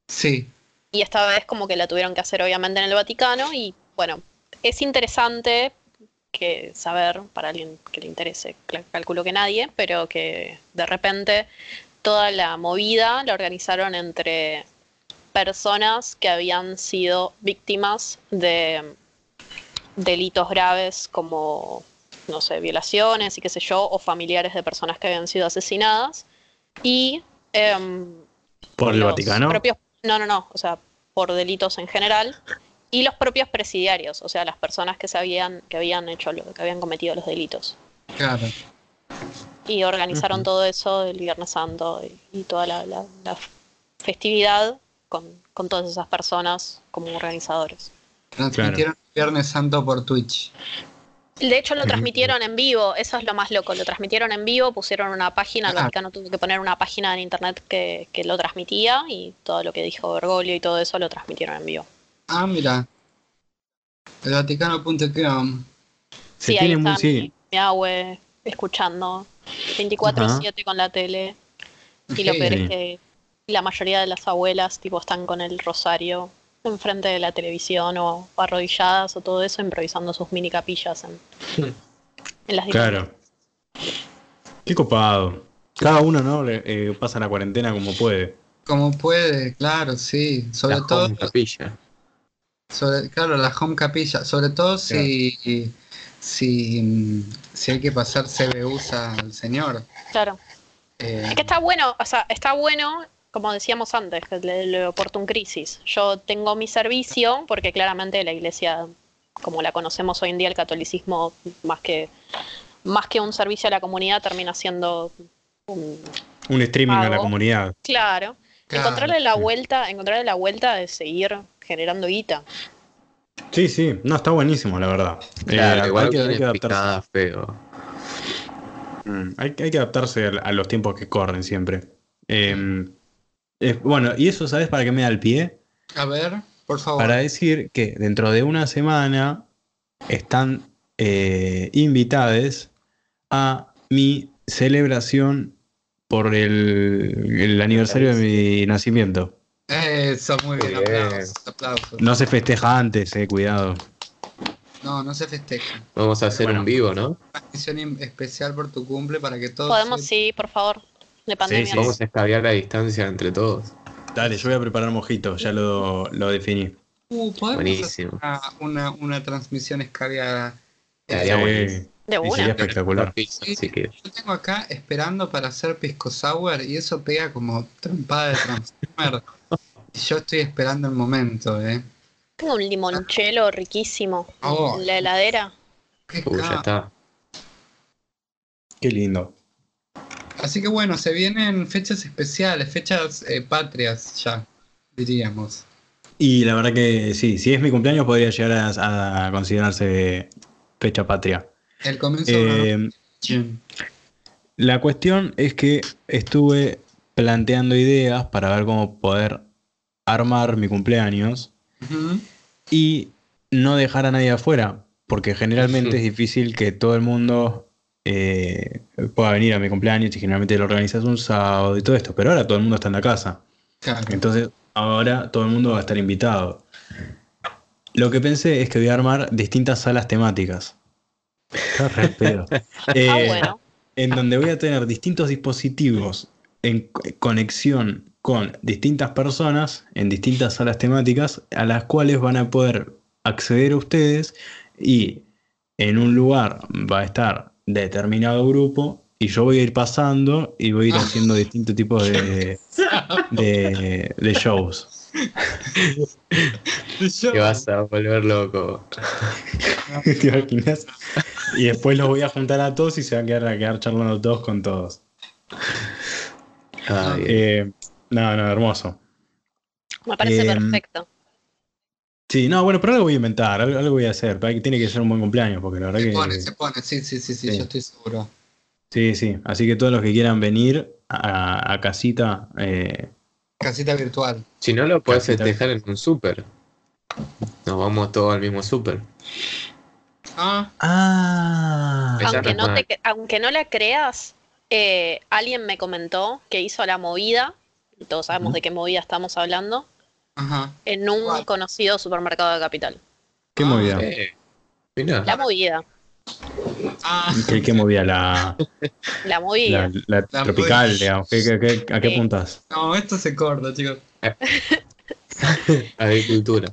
Sí, Y esta vez como que la tuvieron que hacer obviamente en el Vaticano y bueno, es interesante que saber para alguien que le interese, calculo que nadie, pero que de repente toda la movida la organizaron entre personas que habían sido víctimas de delitos graves como, no sé, violaciones y qué sé yo, o familiares de personas que habían sido asesinadas y... em, por el Vaticano. propios- no, no, no, o sea, por delitos en general. Y los propios presidiarios, o sea, las personas que sabían que habían hecho lo, que habían cometido los delitos. claro. Y organizaron todo eso el Viernes Santo y, y toda la, la- la festividad con, con todas esas personas como organizadores. Transmitieron Viernes Santo por Twitch. De hecho, lo transmitieron en vivo, eso es lo más loco. Lo transmitieron en vivo, pusieron una página, el Ah. Vaticano tuvo que poner una página en internet que, que lo transmitía y todo lo que dijo Bergoglio y todo eso lo transmitieron en vivo. Ah, mira. El Vaticano.com. Se Sí, ahí está sí. mi, abue escuchando 24-7 con la tele. Y lo peor Sí. es que la mayoría de las abuelas tipo están con el rosario enfrente de la televisión o arrodilladas o todo eso, improvisando sus mini capillas en, en las Claro. Qué copado. Cada uno, ¿no? Le- eh, pasa la cuarentena como puede. Como puede, claro, sí. Sobre La todo, home capilla. sobre, claro, la home capilla. Sobre todo si, si, mm, si hay que pasar CBUs al señor. Claro. Eh, Es que está bueno, o sea, está bueno, como decíamos antes, que le, le aporta un crisis. Yo tengo mi servicio, porque claramente la iglesia, como la conocemos hoy en día, el catolicismo, más que, más que un servicio a la comunidad, termina siendo un. Un streaming a la comunidad. Claro. Claro, encontrarle la vuelta, encontrarle la vuelta de seguir generando guita. Sí, sí. No, está buenísimo, la verdad. Eh, Claro, igual hay que, hay que adaptarse. picada feo. Mm, hay, hay que adaptarse a, a los tiempos que corren siempre. Eh, eh, bueno, y eso, ¿sabes para qué me da el pie? A ver, por favor. Para decir que dentro de una semana están eh, invitados a mi celebración por el, el aniversario de mi nacimiento. Eso, muy bien, aplausos, aplausos. No se festeja antes, eh, cuidado. No, no se festeja. Vamos a hacer Bueno. un vivo, ¿no? Una especial por tu cumple para que todos. Podemos, sí, por favor. De pandemia. sí. Vamos a escabear la distancia entre todos. Dale, yo voy a preparar mojito, ya lo, lo definí. Uh, Buenísimo. hacer una, una, una transmisión Eh, buenísimo. De una. sería espectacular. Que Yo tengo acá esperando para hacer pisco sour y eso pega como trompada de transformer. y yo estoy esperando el momento, ¿eh? Tengo un limonchelo riquísimo Oh. en la heladera. Qué uh, ya está. Qué lindo. Así que bueno, se vienen fechas especiales, fechas eh, patrias ya, diríamos. Y la verdad que sí, si es mi cumpleaños podría llegar a, a considerarse fecha patria. El comienzo de Eh, generación. la cuestión es que estuve planteando ideas para ver cómo poder armar mi cumpleaños y no dejar a nadie afuera, porque generalmente es difícil que todo el mundo eh, pueda venir a mi cumpleaños y generalmente lo organizas un sábado y todo esto, pero ahora todo el mundo está en la casa. Claro. Entonces, ahora todo el mundo va a estar invitado. Lo que pensé es que voy a armar distintas salas temáticas. Ah, Eh, bueno. En donde voy a tener distintos dispositivos en co- conexión con distintas personas en distintas salas temáticas a las cuales van a poder acceder ustedes y en un lugar va a estar determinado grupo y yo voy a ir pasando y voy a ir haciendo distintos tipos de, de, de shows. Te vas a volver loco. ¿Te imaginas? Y después los voy a juntar a todos y se van a quedar, a quedar charlando todos con todos. Ay, Eh, no, no, hermoso. Me parece em, perfecto. Sí, no, bueno, pero algo voy a inventar, algo, algo voy a hacer. Que- Tiene que ser un buen cumpleaños, porque la verdad se que. pone, se pone, sí, sí, sí, sí, Sí. yo estoy seguro. Sí, sí. Así que todos los que quieran venir a, a casita, eh, Casita virtual. Si no lo puedes festejar en un súper. Nos vamos todos al mismo súper. Ah, Ah. Aunque no te, aunque no la creas, eh, alguien me comentó que hizo la movida, todos sabemos de qué movida estamos hablando, ajá. en un conocido supermercado de Capital. ¿Qué Ah, movida? Eh. La movida, Ah, ¿Qué, qué movida? La, la movida. la, la La tropical, movida. digamos. ¿Qué- qué- qué- ¿A qué Sí. apuntas? no, esto se corta, chicos. Agricultura.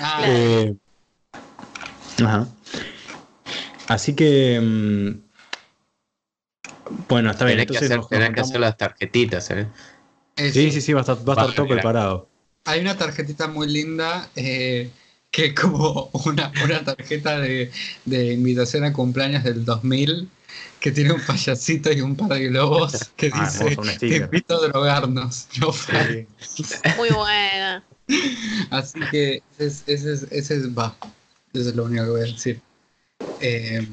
Ah. Eh, ajá. Así que. mm, bueno, está bien. Tenés que hacer, tenés que las tarjetitas, ¿eh? eh, Sí, sí, sí, va a estar, va a estar todo preparado. Hay una tarjetita muy linda eh, que es como una, una tarjeta de, de invitación a cumpleaños del 2000 que tiene un payasito y un par de globos que Ah, dice te invito a drogarnos. No, Fran". Muy buena. Así que ese es, ese es, ese es, va. Eso es lo único que voy a decir. Eh,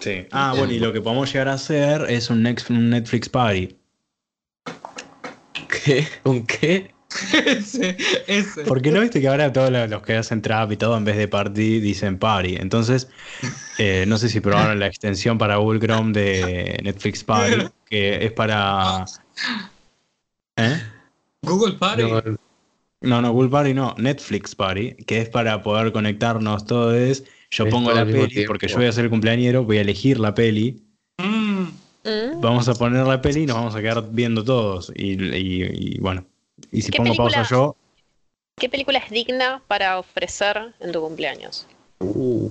Sí. Ah, bueno, y lo que podemos llegar a hacer es un Netflix Party. ¿Qué? ¿Un qué? ese, ese. Porque no viste que ahora todos los que hacen trap y todo, en vez de party, dicen party. Entonces, eh, no sé si probaron la extensión para Google Chrome de Netflix Party, que es para. ¿Eh? Google Party. No, No, no, Google Party no, Netflix Party, que es para poder conectarnos todos. Yo Es pongo todo la peli, tiempo. porque yo voy a ser el cumpleañero, voy a elegir la peli, Mm, Mm. vamos a poner la peli y nos vamos a quedar viendo todos. Y, y- y bueno, y si ¿Qué pongo pausa película? yo, ¿Qué película es digna para ofrecer en tu cumpleaños? Uh,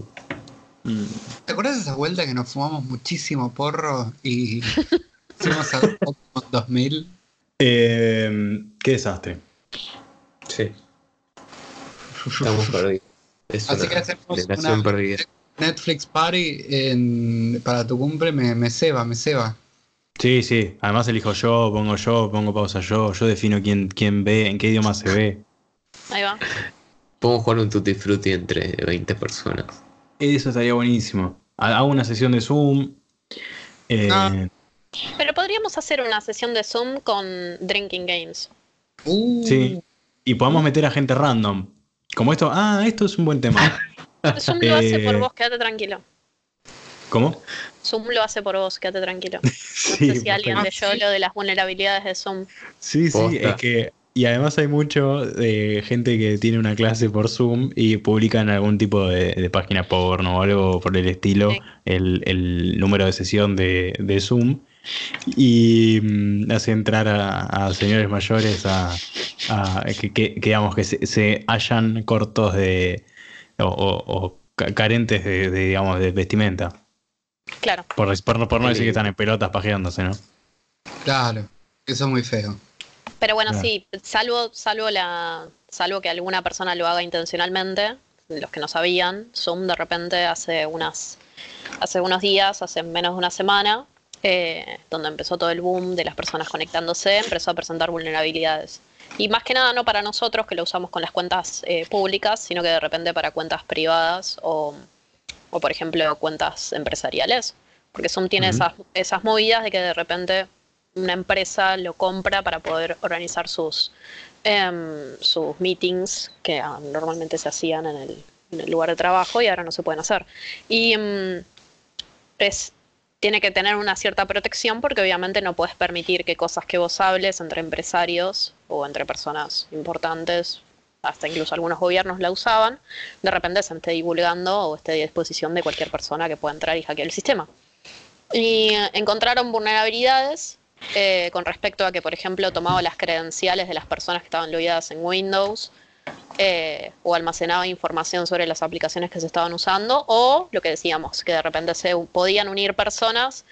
mm, ¿Te acuerdas de esa vuelta que nos fumamos muchísimo porro y fuimos a ver Pokémon 2000? eh, qué desastre. sí. Estamos perdidos. Es Así una que hacemos una- perdida. Netflix Party en- para tu cumple me, me ceba, me ceba. Sí, sí. Además elijo yo, pongo yo, pongo pausa yo. Yo defino quién, quién ve, en qué idioma se ve. Ahí va. Podemos jugar un Tutti Frutti entre 20 personas. Eso estaría buenísimo. Ha- Hago una sesión de Zoom Eh, Ah. Pero podríamos hacer una sesión de Zoom con Drinking Games. Uh, Sí. Y podemos meter a gente random. Como esto, ah, esto es un buen tema. Zoom lo hace por Eh. vos, quédate tranquilo. ¿Cómo? Zoom lo hace por vos, quédate tranquilo. No Sí, sé si alguien Ah, leyó sí. lo de las vulnerabilidades de Zoom. Sí, sí, Posta. es que. Y además hay mucho de gente que tiene una clase por Zoom y publican algún tipo de, de página porno o algo por el estilo, Sí. el, el número de sesión de, de Zoom. Y mm, hace entrar a, a señores mayores a, a que, que- que, digamos que se, se hallan cortos de o, o- o ca- carentes de, de, digamos de vestimenta. Claro. Por, por, no- por no decir que están en pelotas pajeándose, ¿no? Claro, eso es muy feo. Pero bueno, Claro. sí, salvo, salvo la, salvo que alguna persona lo haga intencionalmente, los que no sabían, Zoom de repente hace unas, hace unos días, hace menos de una semana, eh, donde empezó todo el boom de las personas conectándose, empezó a presentar vulnerabilidades. Y más que nada no para nosotros que lo usamos con las cuentas eh, públicas, sino que de repente para cuentas privadas o, o por ejemplo cuentas empresariales. Porque Zoom tiene esas, esas movidas de que de repente una empresa lo compra para poder organizar sus, em, sus meetings que ah, normalmente se hacían en el, en el lugar de trabajo y ahora no se pueden hacer. Y em, es, tiene que tener una cierta protección porque obviamente no puedes permitir que cosas que vos hables entre empresarios o entre personas importantes, hasta incluso algunos gobiernos la usaban, de repente se esté divulgando o esté a disposición de cualquier persona que pueda entrar y hackear el sistema. Y eh, encontraron vulnerabilidades eh, con respecto a que, por ejemplo, tomaba las credenciales de las personas que estaban logueadas en Windows eh, o almacenaba información sobre las aplicaciones que se estaban usando o lo que decíamos, que de repente se podían unir personas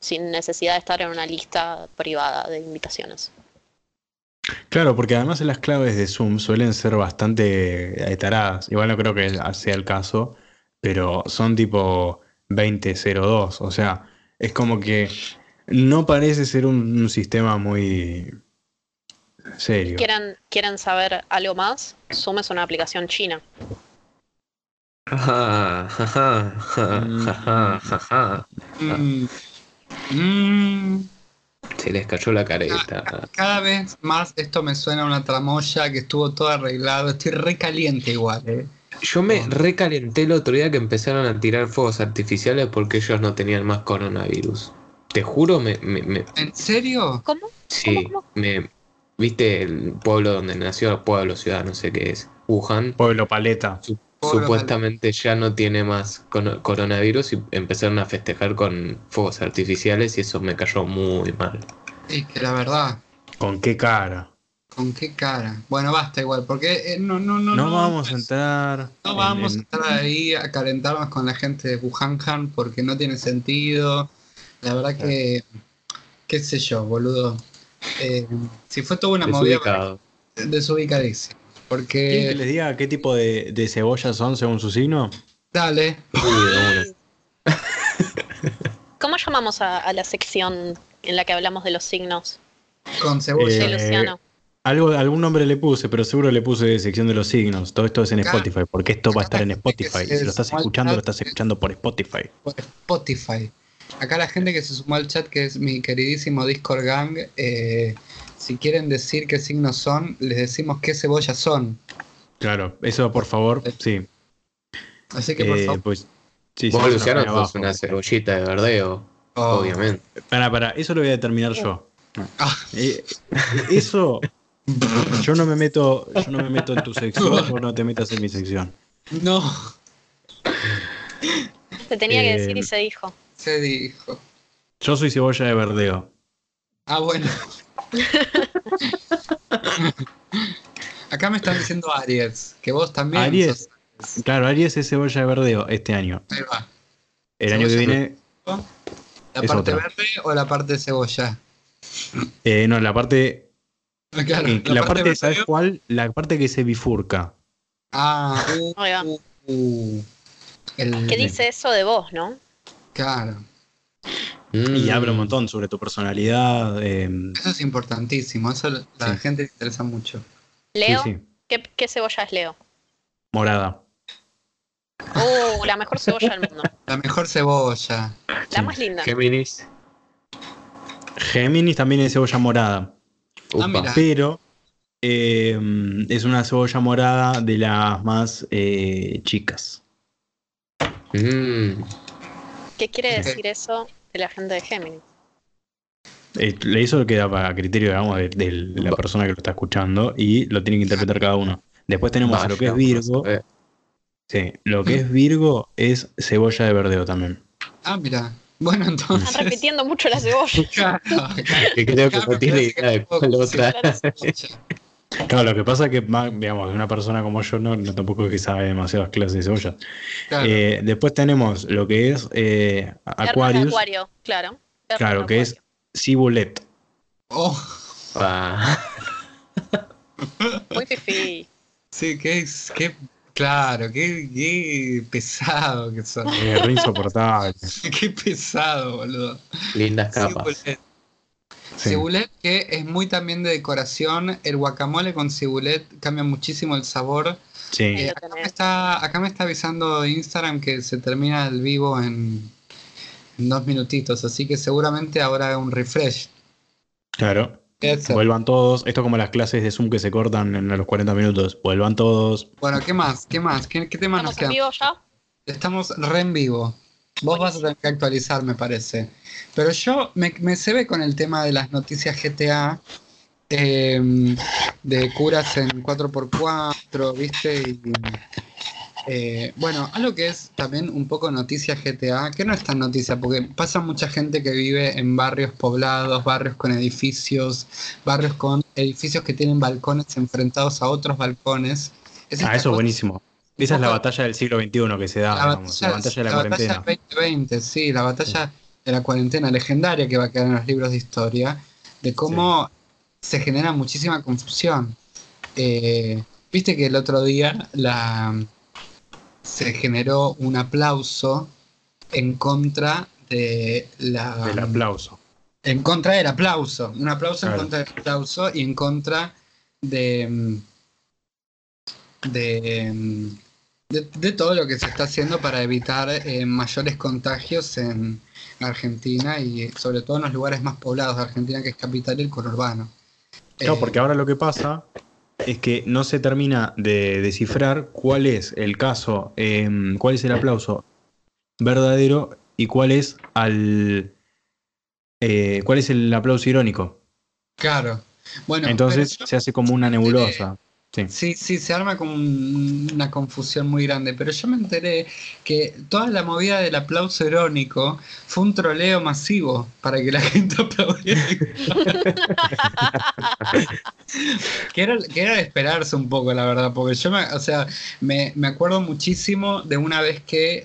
sin necesidad de estar en una lista privada de invitaciones. Claro, porque además las claves de Zoom suelen ser bastante eh, taradas. Igual no creo que sea el caso, pero son tipo 2002. O sea, es como que no parece ser un, un sistema muy serio. ¿Quieren, ¿Quieren saber algo más? Zoom es una aplicación china. Ajá, ajá, ajá. Mm, mm, Se les cayó la careta. cada vez más esto me suena a una tramoya que estuvo todo arreglado. Estoy re caliente igual, eh. Yo me recalenté el otro día que empezaron a tirar fuegos artificiales porque ellos no tenían más coronavirus. Te juro, me, me, me- ¿En serio? ¿Cómo? sí, cómo? me, viste el pueblo donde nació, pueblo, ciudad, no sé qué es, Wuhan. Pueblo paleta. Supuestamente ya no tiene más coronavirus y empezaron a festejar con fuegos artificiales y eso me cayó muy mal. Es que la verdad, ¿Con qué cara? ¿con qué cara? Bueno, basta igual, porque eh, no, no, no. No, no, vamos a entrar. No en- vamos a en- estar ahí a calentarnos con la gente de Wuhan porque no tiene sentido. La verdad que, qué sé yo, boludo. Eh, si fue toda una movida Desubicado. Desubicadísima. ¿Quieren que Porque, les diga qué tipo de, de cebollas son según su signo? dale. ¿Cómo llamamos a, a la sección en la que hablamos de los signos? con cebolla. Sí, Eh, Luciano. Algo, algún nombre le puse, pero seguro le puse sección de los signos. Todo esto es en. Spotify, porque esto va a estar en Spotify. Si lo estás escuchando, lo estás escuchando por Spotify. por Spotify. Acá la gente que se sumó al chat, que es mi queridísimo Discord Gang, eh, si quieren decir qué signos son, les decimos qué cebollas son. Claro, eso por favor, sí. Así que por Eh, favor. pues, sí, Vos, Luciano, sos abajo. una cebollita de verdeo, Oh. obviamente. Para, para, eso lo voy a determinar yo. Ah. Eh, eso, yo no me meto, yo no me meto en tu sección, vos no te metas en mi sección. No, Se tenía que eh, decir y se dijo. se dijo. Yo soy cebolla de verdeo. Ah, bueno. Acá me están diciendo Aries, que vos también. Aries. sos Claro, Aries es cebolla de verdeo este año. Ahí va. El año que viene, ¿La Es parte otra. verde o la parte de cebolla? eh, no, la parte, Claro, eh, la, parte, verde- ¿sabes cuál? La parte que se bifurca. Ah, uh, Ahí va. uh, uh. El- ¿Qué dice eso de vos, no? Claro, Y Mm. habla un montón sobre tu personalidad. eh, eso es importantísimo. Eso a la Sí. gente le interesa mucho. Leo, Sí, sí. ¿Qué, qué cebolla es Leo? Morada. Uh, la mejor cebolla del mundo. La mejor cebolla. La Sí. más linda. Géminis. Géminis también es cebolla morada. Upa. mira. Pero eh, es una cebolla morada de las más eh, chicas. Mm, ¿Qué quiere decir eso de la gente de Géminis? Eh, eso queda para criterio, digamos, de, de la persona que lo está escuchando y lo tiene que interpretar cada uno. Después tenemos a lo que es Virgo. eh, Sí, lo que es Virgo es cebolla de verdeo también. Ah, mira. Bueno, entonces. Están repitiendo mucho la cebolla. Claro, que creo que Claro, no tiene que idea de otra. claro. Lo que pasa es que, digamos, una persona como yo no, no tampoco es que sabe demasiadas clases de cebolla. Claro. Eh, después tenemos lo que es eh, Aquarius, Acuario, claro. Claro, que es. Cibulet. Oh, Ah, Muy fifí. sí, qué, qué claro, qué, qué pesado que son. Eh, re insoportable. Qué pesado, boludo. lindas capas. Cibulet. Sí. Cibulet, que es muy también de decoración. El guacamole con cibulet cambia muchísimo el sabor. Sí. Eh, acá, me está, acá me está avisando Instagram que se termina el vivo en, en dos minutitos, así que seguramente habrá un refresh. Claro. Vuelvan todos. Esto es como las clases de Zoom que se cortan en los 40 minutos. Vuelvan todos. Bueno, ¿qué más? ¿Qué más? ¿Qué, qué temas nos ¿Estamos en vivo ya? Estamos re en vivo. Vos vas a tener que actualizar, me parece. Pero yo me, me se ve con el tema de las noticias GTA, eh, de curas en 4x4, ¿viste? Y, eh, bueno, algo que es también un poco noticia GTA, que no es tan noticia, porque pasa mucha gente que vive en barrios poblados, barrios con edificios, barrios con edificios que tienen balcones enfrentados a otros balcones. Es Ah, eso es buenísimo. Esa es la batalla del siglo XXI que se da, la digamos, la batalla de la, la cuarentena. batalla del 2020, sí, la batalla de la cuarentena legendaria que va a quedar en los libros de historia, de cómo se genera muchísima confusión. Eh, Viste que el otro día la, se generó un aplauso en contra de la... Del aplauso. En contra del aplauso. Un aplauso en contra del aplauso y en contra de. De. de, de todo lo que se está haciendo para evitar eh, mayores contagios en Argentina y sobre todo en los lugares más poblados de Argentina, que es capital y el conurbano. Claro, Eh, porque ahora lo que pasa es que no se termina de descifrar cuál es el caso, em, cuál es el aplauso verdadero y cuál es al eh, cuál es el aplauso irónico. Claro. Bueno, Entonces yo- se hace como una nebulosa. Sí. Sí, se arma como un- una confusión muy grande, pero yo me enteré que toda la movida del aplauso irónico fue un troleo masivo para que la gente aplaudiera. que, era, que era de esperarse un poco, la verdad, porque yo me, o sea, me, me acuerdo muchísimo de una vez que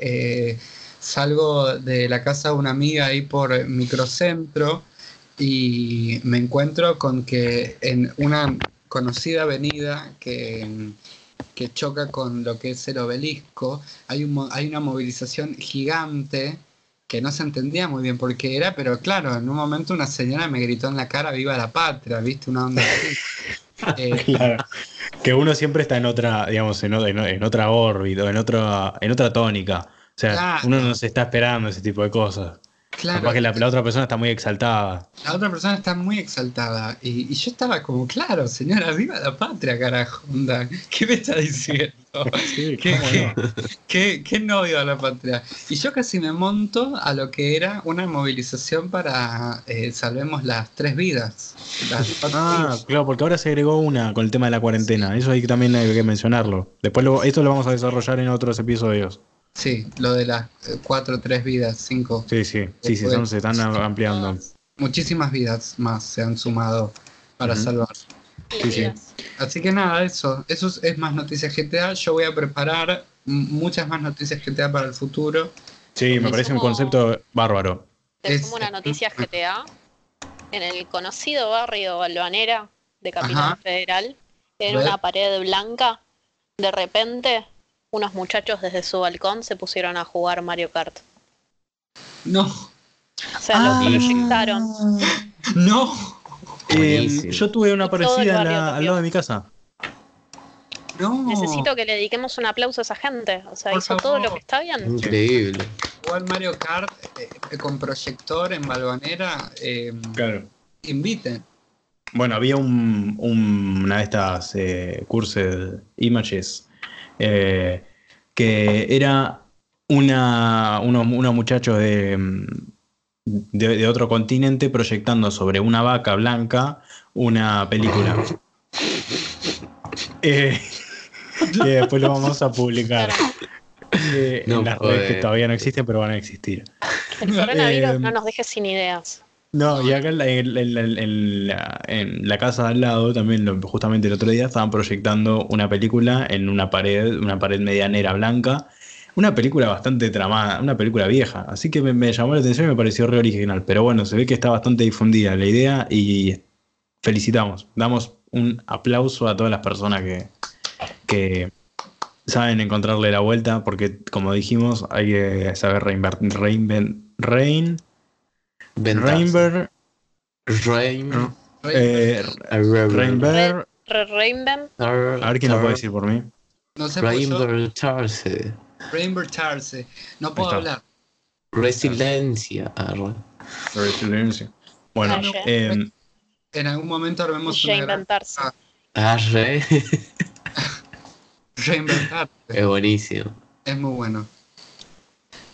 eh, salgo de la casa de una amiga ahí por microcentro y me encuentro con que en una conocida avenida que, que choca con lo que es el obelisco, hay, un, hay una movilización gigante que no se entendía muy bien por qué era, pero claro, en un momento una señora me gritó en la cara, viva la patria, ¿viste? Una onda así. Eh, Claro. Que uno siempre está en otra, digamos, en, en en otra órbita, en otra, en otra tónica. O sea, Claro. uno no se está esperando ese tipo de cosas. Claro, Capaz que la, la otra persona está muy exaltada. la otra persona está muy exaltada y, y yo estaba como, claro, señora, viva la patria, carajo, onda, ¿qué me está diciendo? Sí, ¿Qué, qué, no. qué- qué no viva la patria? Y yo casi me monto a lo que era una movilización para eh, salvemos las tres vidas. Las Ah, claro, porque ahora se agregó una con el tema de la cuarentena. Eso hay que también hay que mencionarlo. Después lo- esto lo vamos a desarrollar en otros episodios. Sí, lo de las eh, cuatro, tres vidas, cinco. Sí, sí, sí, sí, son- se están ampliando. Muchísimas vidas más se han sumado para salvar. Sí, sí. Así que nada, eso. Eso es, más noticias GTA. Yo voy a preparar muchas más noticias GTA para el futuro. Sí, me parece un como- concepto bárbaro. Te Es- sumo una noticia GTA. En el conocido barrio Balvanera de Capital Ajá. Federal, en una pared blanca, de repente, unos muchachos desde su balcón se pusieron a jugar Mario Kart. No, O sea, Ah. lo proyectaron. no, Eh, yo tuve una parecida la- al lado de mi casa. no. Necesito que le dediquemos un aplauso a esa gente. O sea, Por hizo todo lo que está bien. Increíble. jugar Mario Kart eh, con proyector en Balvanera, eh, Claro. inviten. Bueno, había un, un- una de estas eh, Cursed Images eh, que era una, unos, unos muchachos de, mm, de, de otro continente proyectando sobre una vaca blanca una película. Eh, que después lo vamos a publicar. eh, No en las redes que todavía no existen, pero van a existir. El coronavirus Eh, no nos deje sin ideas. No, y acá en la, casa de al lado, también justamente el otro día, estaban proyectando una película en una pared, una pared medianera blanca. Una película bastante tramada, una película vieja. Así que me, llamó la atención y me pareció re original. Pero bueno, se ve que está bastante difundida la idea y felicitamos. Damos un aplauso a todas las personas que, que saben encontrarle la vuelta, porque como dijimos, hay que saber reinventar. Reinven, rein, Reinver, Rain. eh, Reinver, Re- Reinvent, a ver quién lo puede decir por mí. No sé, pues yo, Reinventarse. reinvertirse. No puedo hablar. Resiliencia. Resiliencia. Bueno, eh, En algún momento armemos una reinventarse. Ah. Arre. reinventarse. Es buenísimo. Es muy bueno.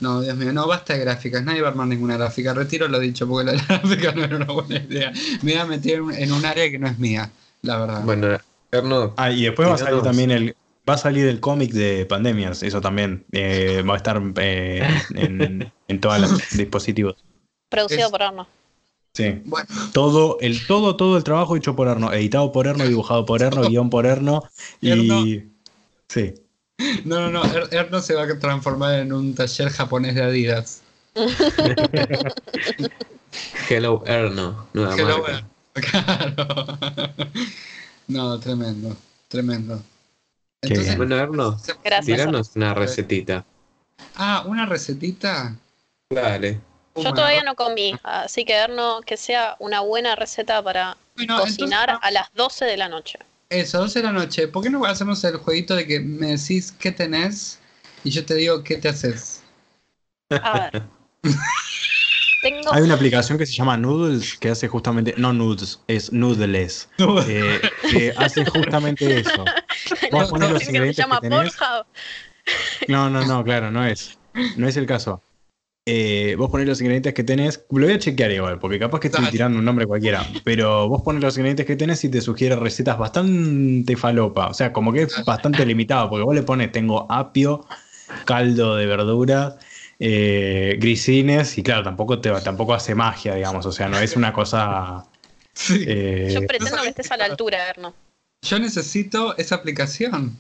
No, Dios mío, no basta de gráficas. Nadie va a armar ninguna gráfica. Retiro lo dicho porque la gráfica no era una buena idea. Me voy a meter en un- área que no es mía, la verdad. Bueno, Erno, ah, y después va a salir también el. Va a salir el cómic de pandemias, eso también. eh, va a estar eh, en, en todos los dispositivos. Producido Es- por Arno. Sí. Bueno, Todo el, todo, todo el trabajo hecho por Erno, editado por Erno, dibujado por Erno, guion por Erno. Y. Sí. no, no, no. Er- Erno se va a transformar en un taller japonés de Adidas. Hello Erno. Nueva Hello, marca. Erno. Claro. No, tremendo, tremendo. Entonces. Bueno, Erno, tiranos una recetita. ah, una recetita. Dale. Yo todavía no comí, así que Erno, que sea una buena receta para Bueno, cocinar entonces- a las 12 de la noche. Eso, 12 de la noche. ¿Por qué no hacemos el jueguito de que me decís qué tenés y yo te digo qué te haces? A ver. Tengo. Hay una aplicación que se llama Noodles que hace justamente. No Noodles, es Noodles. eh, que hace justamente eso. Vos ponés los que se ingredientes llama que tenés. Pornhub. No, no, no, claro, no es. No es el caso. Eh, vos ponés los ingredientes que tenés. Lo voy a chequear igual, porque capaz que estoy tirando un nombre cualquiera. Pero vos ponés los ingredientes que tenés y te sugiere recetas bastante falopa. O sea, como que es bastante limitado, porque vos le pones, tengo apio, caldo de verduras, eh, grisines, y claro, tampoco, te, tampoco hace magia, digamos. O sea, no es una cosa. Sí. eh, Yo pretendo que estés a la altura, Erno. Yo necesito esa aplicación.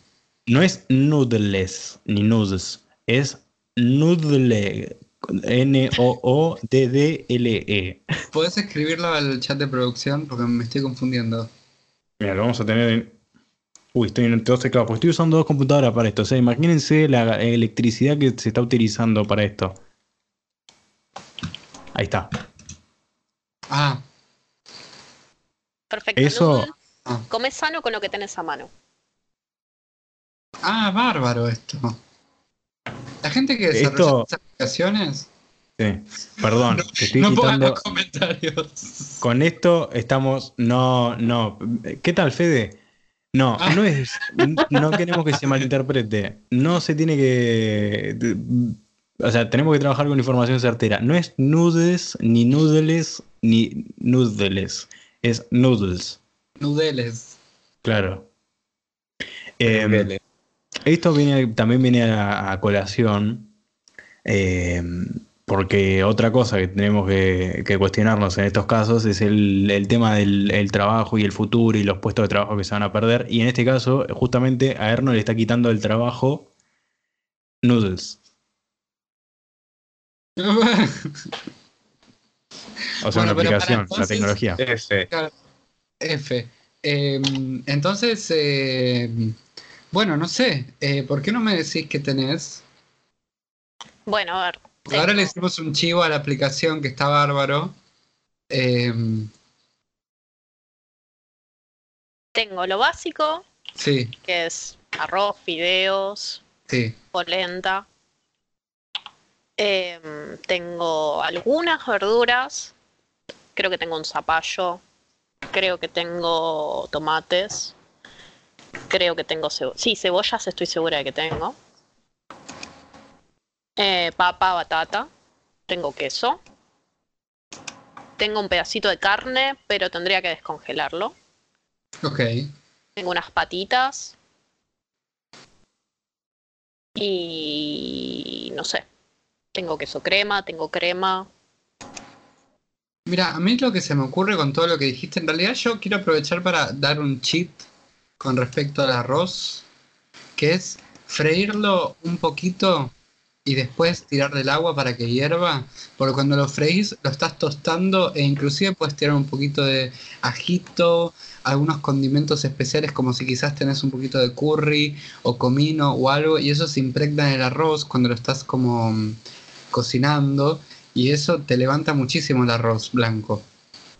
no es noodles ni noodles, es noodle. N-O-O-D-D-L-E. ¿Podés escribirlo al chat de producción? Porque me estoy confundiendo. Mira, lo vamos a tener en. Uy, estoy en dos teclados, porque estoy usando dos computadoras para esto. O sea, imagínense la electricidad que se está utilizando para esto. Ahí está. Ah, Perfecto. Eso- ah, Come sano con lo que tenés a mano. ah, bárbaro esto. La gente que desarrolla Esto- estas aplicaciones, Sí. Perdón, te estoy no pongan quitando. los comentarios. Con esto estamos. No, no. ¿Qué tal, Fede? No, Ah. no es. No queremos que se malinterprete. No se tiene que. O sea, tenemos que trabajar con información certera. No es nudes, ni noodles, ni noodles. Es noodles. Nudeles. Claro. Dele. Esto viene, también viene a, a colación, eh, porque otra cosa que tenemos que, que cuestionarnos en estos casos es el, el tema del el trabajo y el futuro y los puestos de trabajo que se van a perder. Y en este caso, justamente a Erno le está quitando el trabajo Noodles. O sea, Bueno, una aplicación, la entonces- tecnología. F. F. Eh, entonces, eh, bueno, no sé. eh, ¿Por qué no me decís qué tenés? Bueno, a ver. Ahora le hicimos un chivo a la aplicación que está bárbaro. Eh, Tengo lo básico, sí, que es arroz, fideos, sí. polenta. Em, tengo algunas verduras. Creo que tengo un zapallo. Creo que tengo tomates. Creo que tengo cebollas. Sí, cebollas estoy segura de que tengo. Eh, papa, batata. Tengo queso. Tengo un pedacito de carne, pero tendría que descongelarlo. Ok. Tengo unas patitas. Y no sé. Tengo queso crema, tengo crema. Mira, a mí lo que se me ocurre con todo lo que dijiste, en realidad yo quiero aprovechar para dar un cheat con respecto al arroz, que es freírlo un poquito y después tirar del agua para que hierva, porque cuando lo freís lo estás tostando e inclusive puedes tirar un poquito de ajito, algunos condimentos especiales como si quizás tenés un poquito de curry o comino o algo y eso se impregna en el arroz cuando lo estás como mm, cocinando y eso te levanta muchísimo el arroz blanco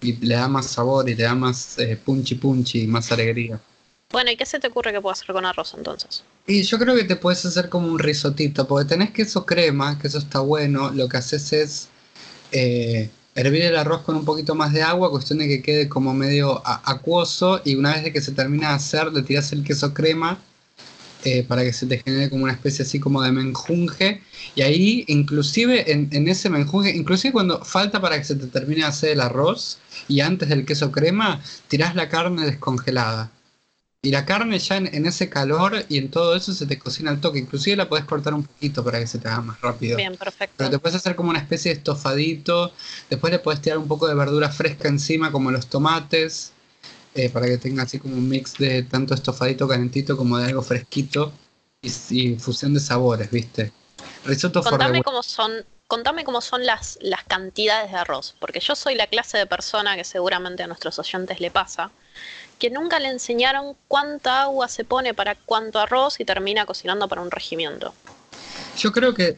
y le da más sabor y le da más eh, punchi punchi, más alegría. Bueno, ¿y qué se te ocurre que puedo hacer con arroz entonces? Y yo creo que te puedes hacer como un risotito, porque tenés queso crema, que eso está bueno. Lo que haces es eh, hervir el arroz con un poquito más de agua, cuestión de que quede como medio acuoso. Y una vez de que se termina de hacer, le tiras el queso crema eh, para que se te genere como una especie así como de menjunje. Y ahí, inclusive en, en ese menjunje, inclusive cuando falta para que se te termine de hacer el arroz y antes del queso crema, tirás la carne descongelada. Y la carne ya en, en ese calor y en todo eso se te cocina al toque. Inclusive la podés cortar un poquito para que se te haga más rápido. Bien, perfecto. Pero te puedes hacer como una especie de estofadito. Después le puedes tirar un poco de verdura fresca encima, como los tomates. eh, para que tenga así como un mix de tanto estofadito calentito como de algo fresquito. Y, y fusión de sabores, ¿viste? Risotto Contame cómo son, contame cómo son las, las cantidades de arroz, porque yo soy la clase de persona que seguramente a nuestros oyentes le pasa, que nunca le enseñaron cuánta agua se pone para cuánto arroz y termina cocinando para un regimiento. Yo creo que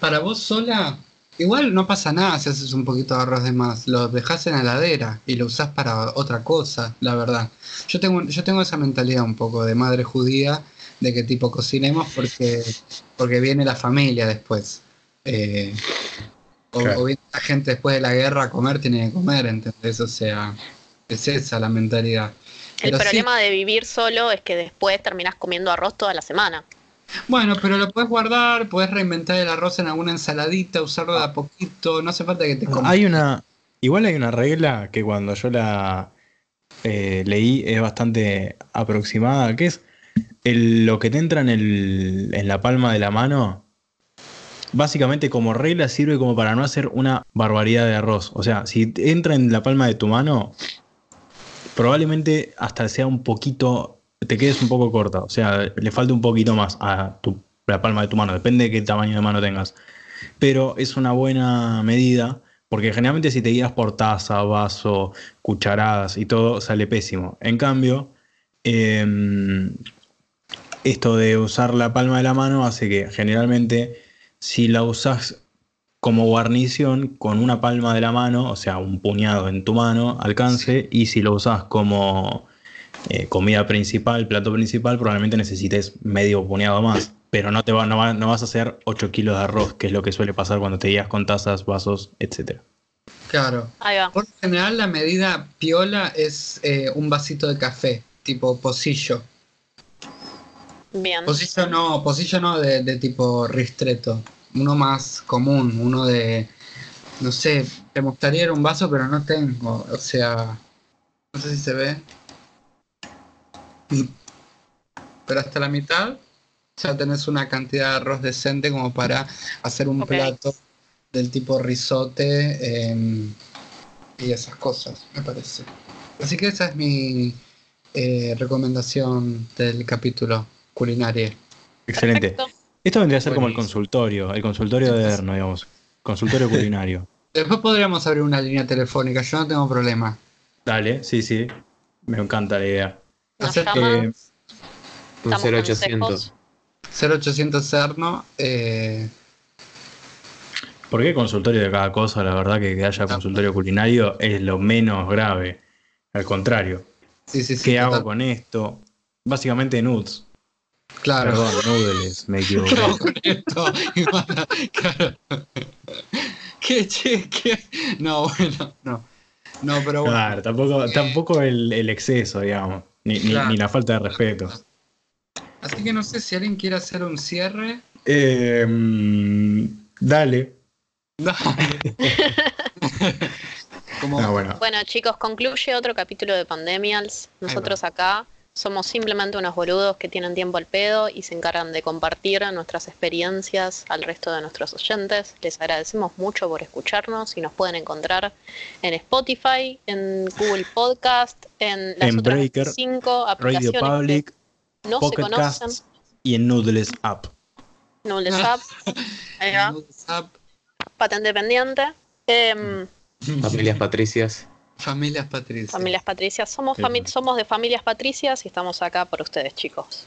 para vos sola, igual no pasa nada si haces un poquito de arroz de más. Lo dejas en la heladera y lo usás para otra cosa, la verdad. Yo tengo, yo tengo esa mentalidad un poco de madre judía, de que tipo cocinemos porque, porque viene la familia después. Eh, o, Claro. o viene la gente después de la guerra a comer, tiene que comer, ¿entendés? O sea, es esa la mentalidad. El Pero sí- problema de vivir solo es que después terminás comiendo arroz toda la semana. Bueno, pero lo puedes guardar, puedes reinventar el arroz en alguna ensaladita, usarlo de a poquito, no hace falta que te comas. Hay una. Igual hay una regla que cuando yo la eh, leí es bastante aproximada, que es el- lo que te entra en, el- en la palma de la mano. Básicamente como regla sirve como para no hacer una barbaridad de arroz. O sea, si te entra en la palma de tu mano, probablemente hasta sea un poquito, te quedes un poco corta. O sea, le falta un poquito más a la palma de tu mano. Depende de qué tamaño de mano tengas. Pero es una buena medida porque generalmente si te guías por taza, vaso, cucharadas y todo, sale pésimo. En cambio, em, esto de usar la palma de la mano hace que generalmente si la usas como guarnición con una palma de la mano, o sea, un puñado en tu mano, alcance, y si lo usas como eh, comida principal, plato principal, probablemente necesites medio puñado más. Pero no, te va, no, va- no vas a hacer 8 kilos de arroz, que es lo que suele pasar cuando te guías con tazas, vasos, etc. Claro. Ahí va. Por lo general la medida piola es eh, un vasito de café, tipo pocillo. Bien. Pocillo no, pocillo no de, de tipo ristreto. Uno más común, uno de, no sé, te mostraría un vaso, pero no tengo. O sea, no sé si se ve. Pero hasta la mitad ya tenés una cantidad de arroz decente como para hacer un plato del tipo risote em, y esas cosas, me parece. Así que esa es mi eh, recomendación del capítulo culinario. Excelente. Perfecto. Esto vendría a ser como el consultorio, el consultorio de Erno, digamos. Consultorio culinario. Después podríamos abrir una línea telefónica, yo no tengo problema. Dale, sí, sí. Me encanta la idea. Nos Eh, Un damos 0800. consejos. 0800 Cerno, eh, ¿Por qué consultorio de cada cosa? La verdad que que haya consultorio culinario es lo menos grave. Al contrario. sí, sí, sí. ¿Qué hago con esto? Básicamente nudes. Claro. Perdón, noodles, me equivoqué. No, con esto. Ivana, claro. ¿Qué, che, qué? No, bueno, no. No, pero bueno. Claro, tampoco, tampoco el, el exceso, digamos. Ni, ni- Claro. ni la falta de respeto. Así que no sé si alguien quiere hacer un cierre. Eh, mm, dale. Dale. Como, bueno. Bueno, chicos, concluye otro capítulo de Pandemials. Nosotros acá somos simplemente unos boludos que tienen tiempo al pedo y se encargan de compartir nuestras experiencias al resto de nuestros oyentes. Les agradecemos mucho por escucharnos y nos pueden encontrar en Spotify, en Google Podcast, en las En otras Breaker, cinco Radio aplicaciones Public, que no se conocen. Casts y en Noodles App. No les app. Ahí va. Patente pendiente. Em, Familias patricias. Familias Patricia. familias patricias. Somos, fami- somos de familias patricias y estamos acá por ustedes, chicos.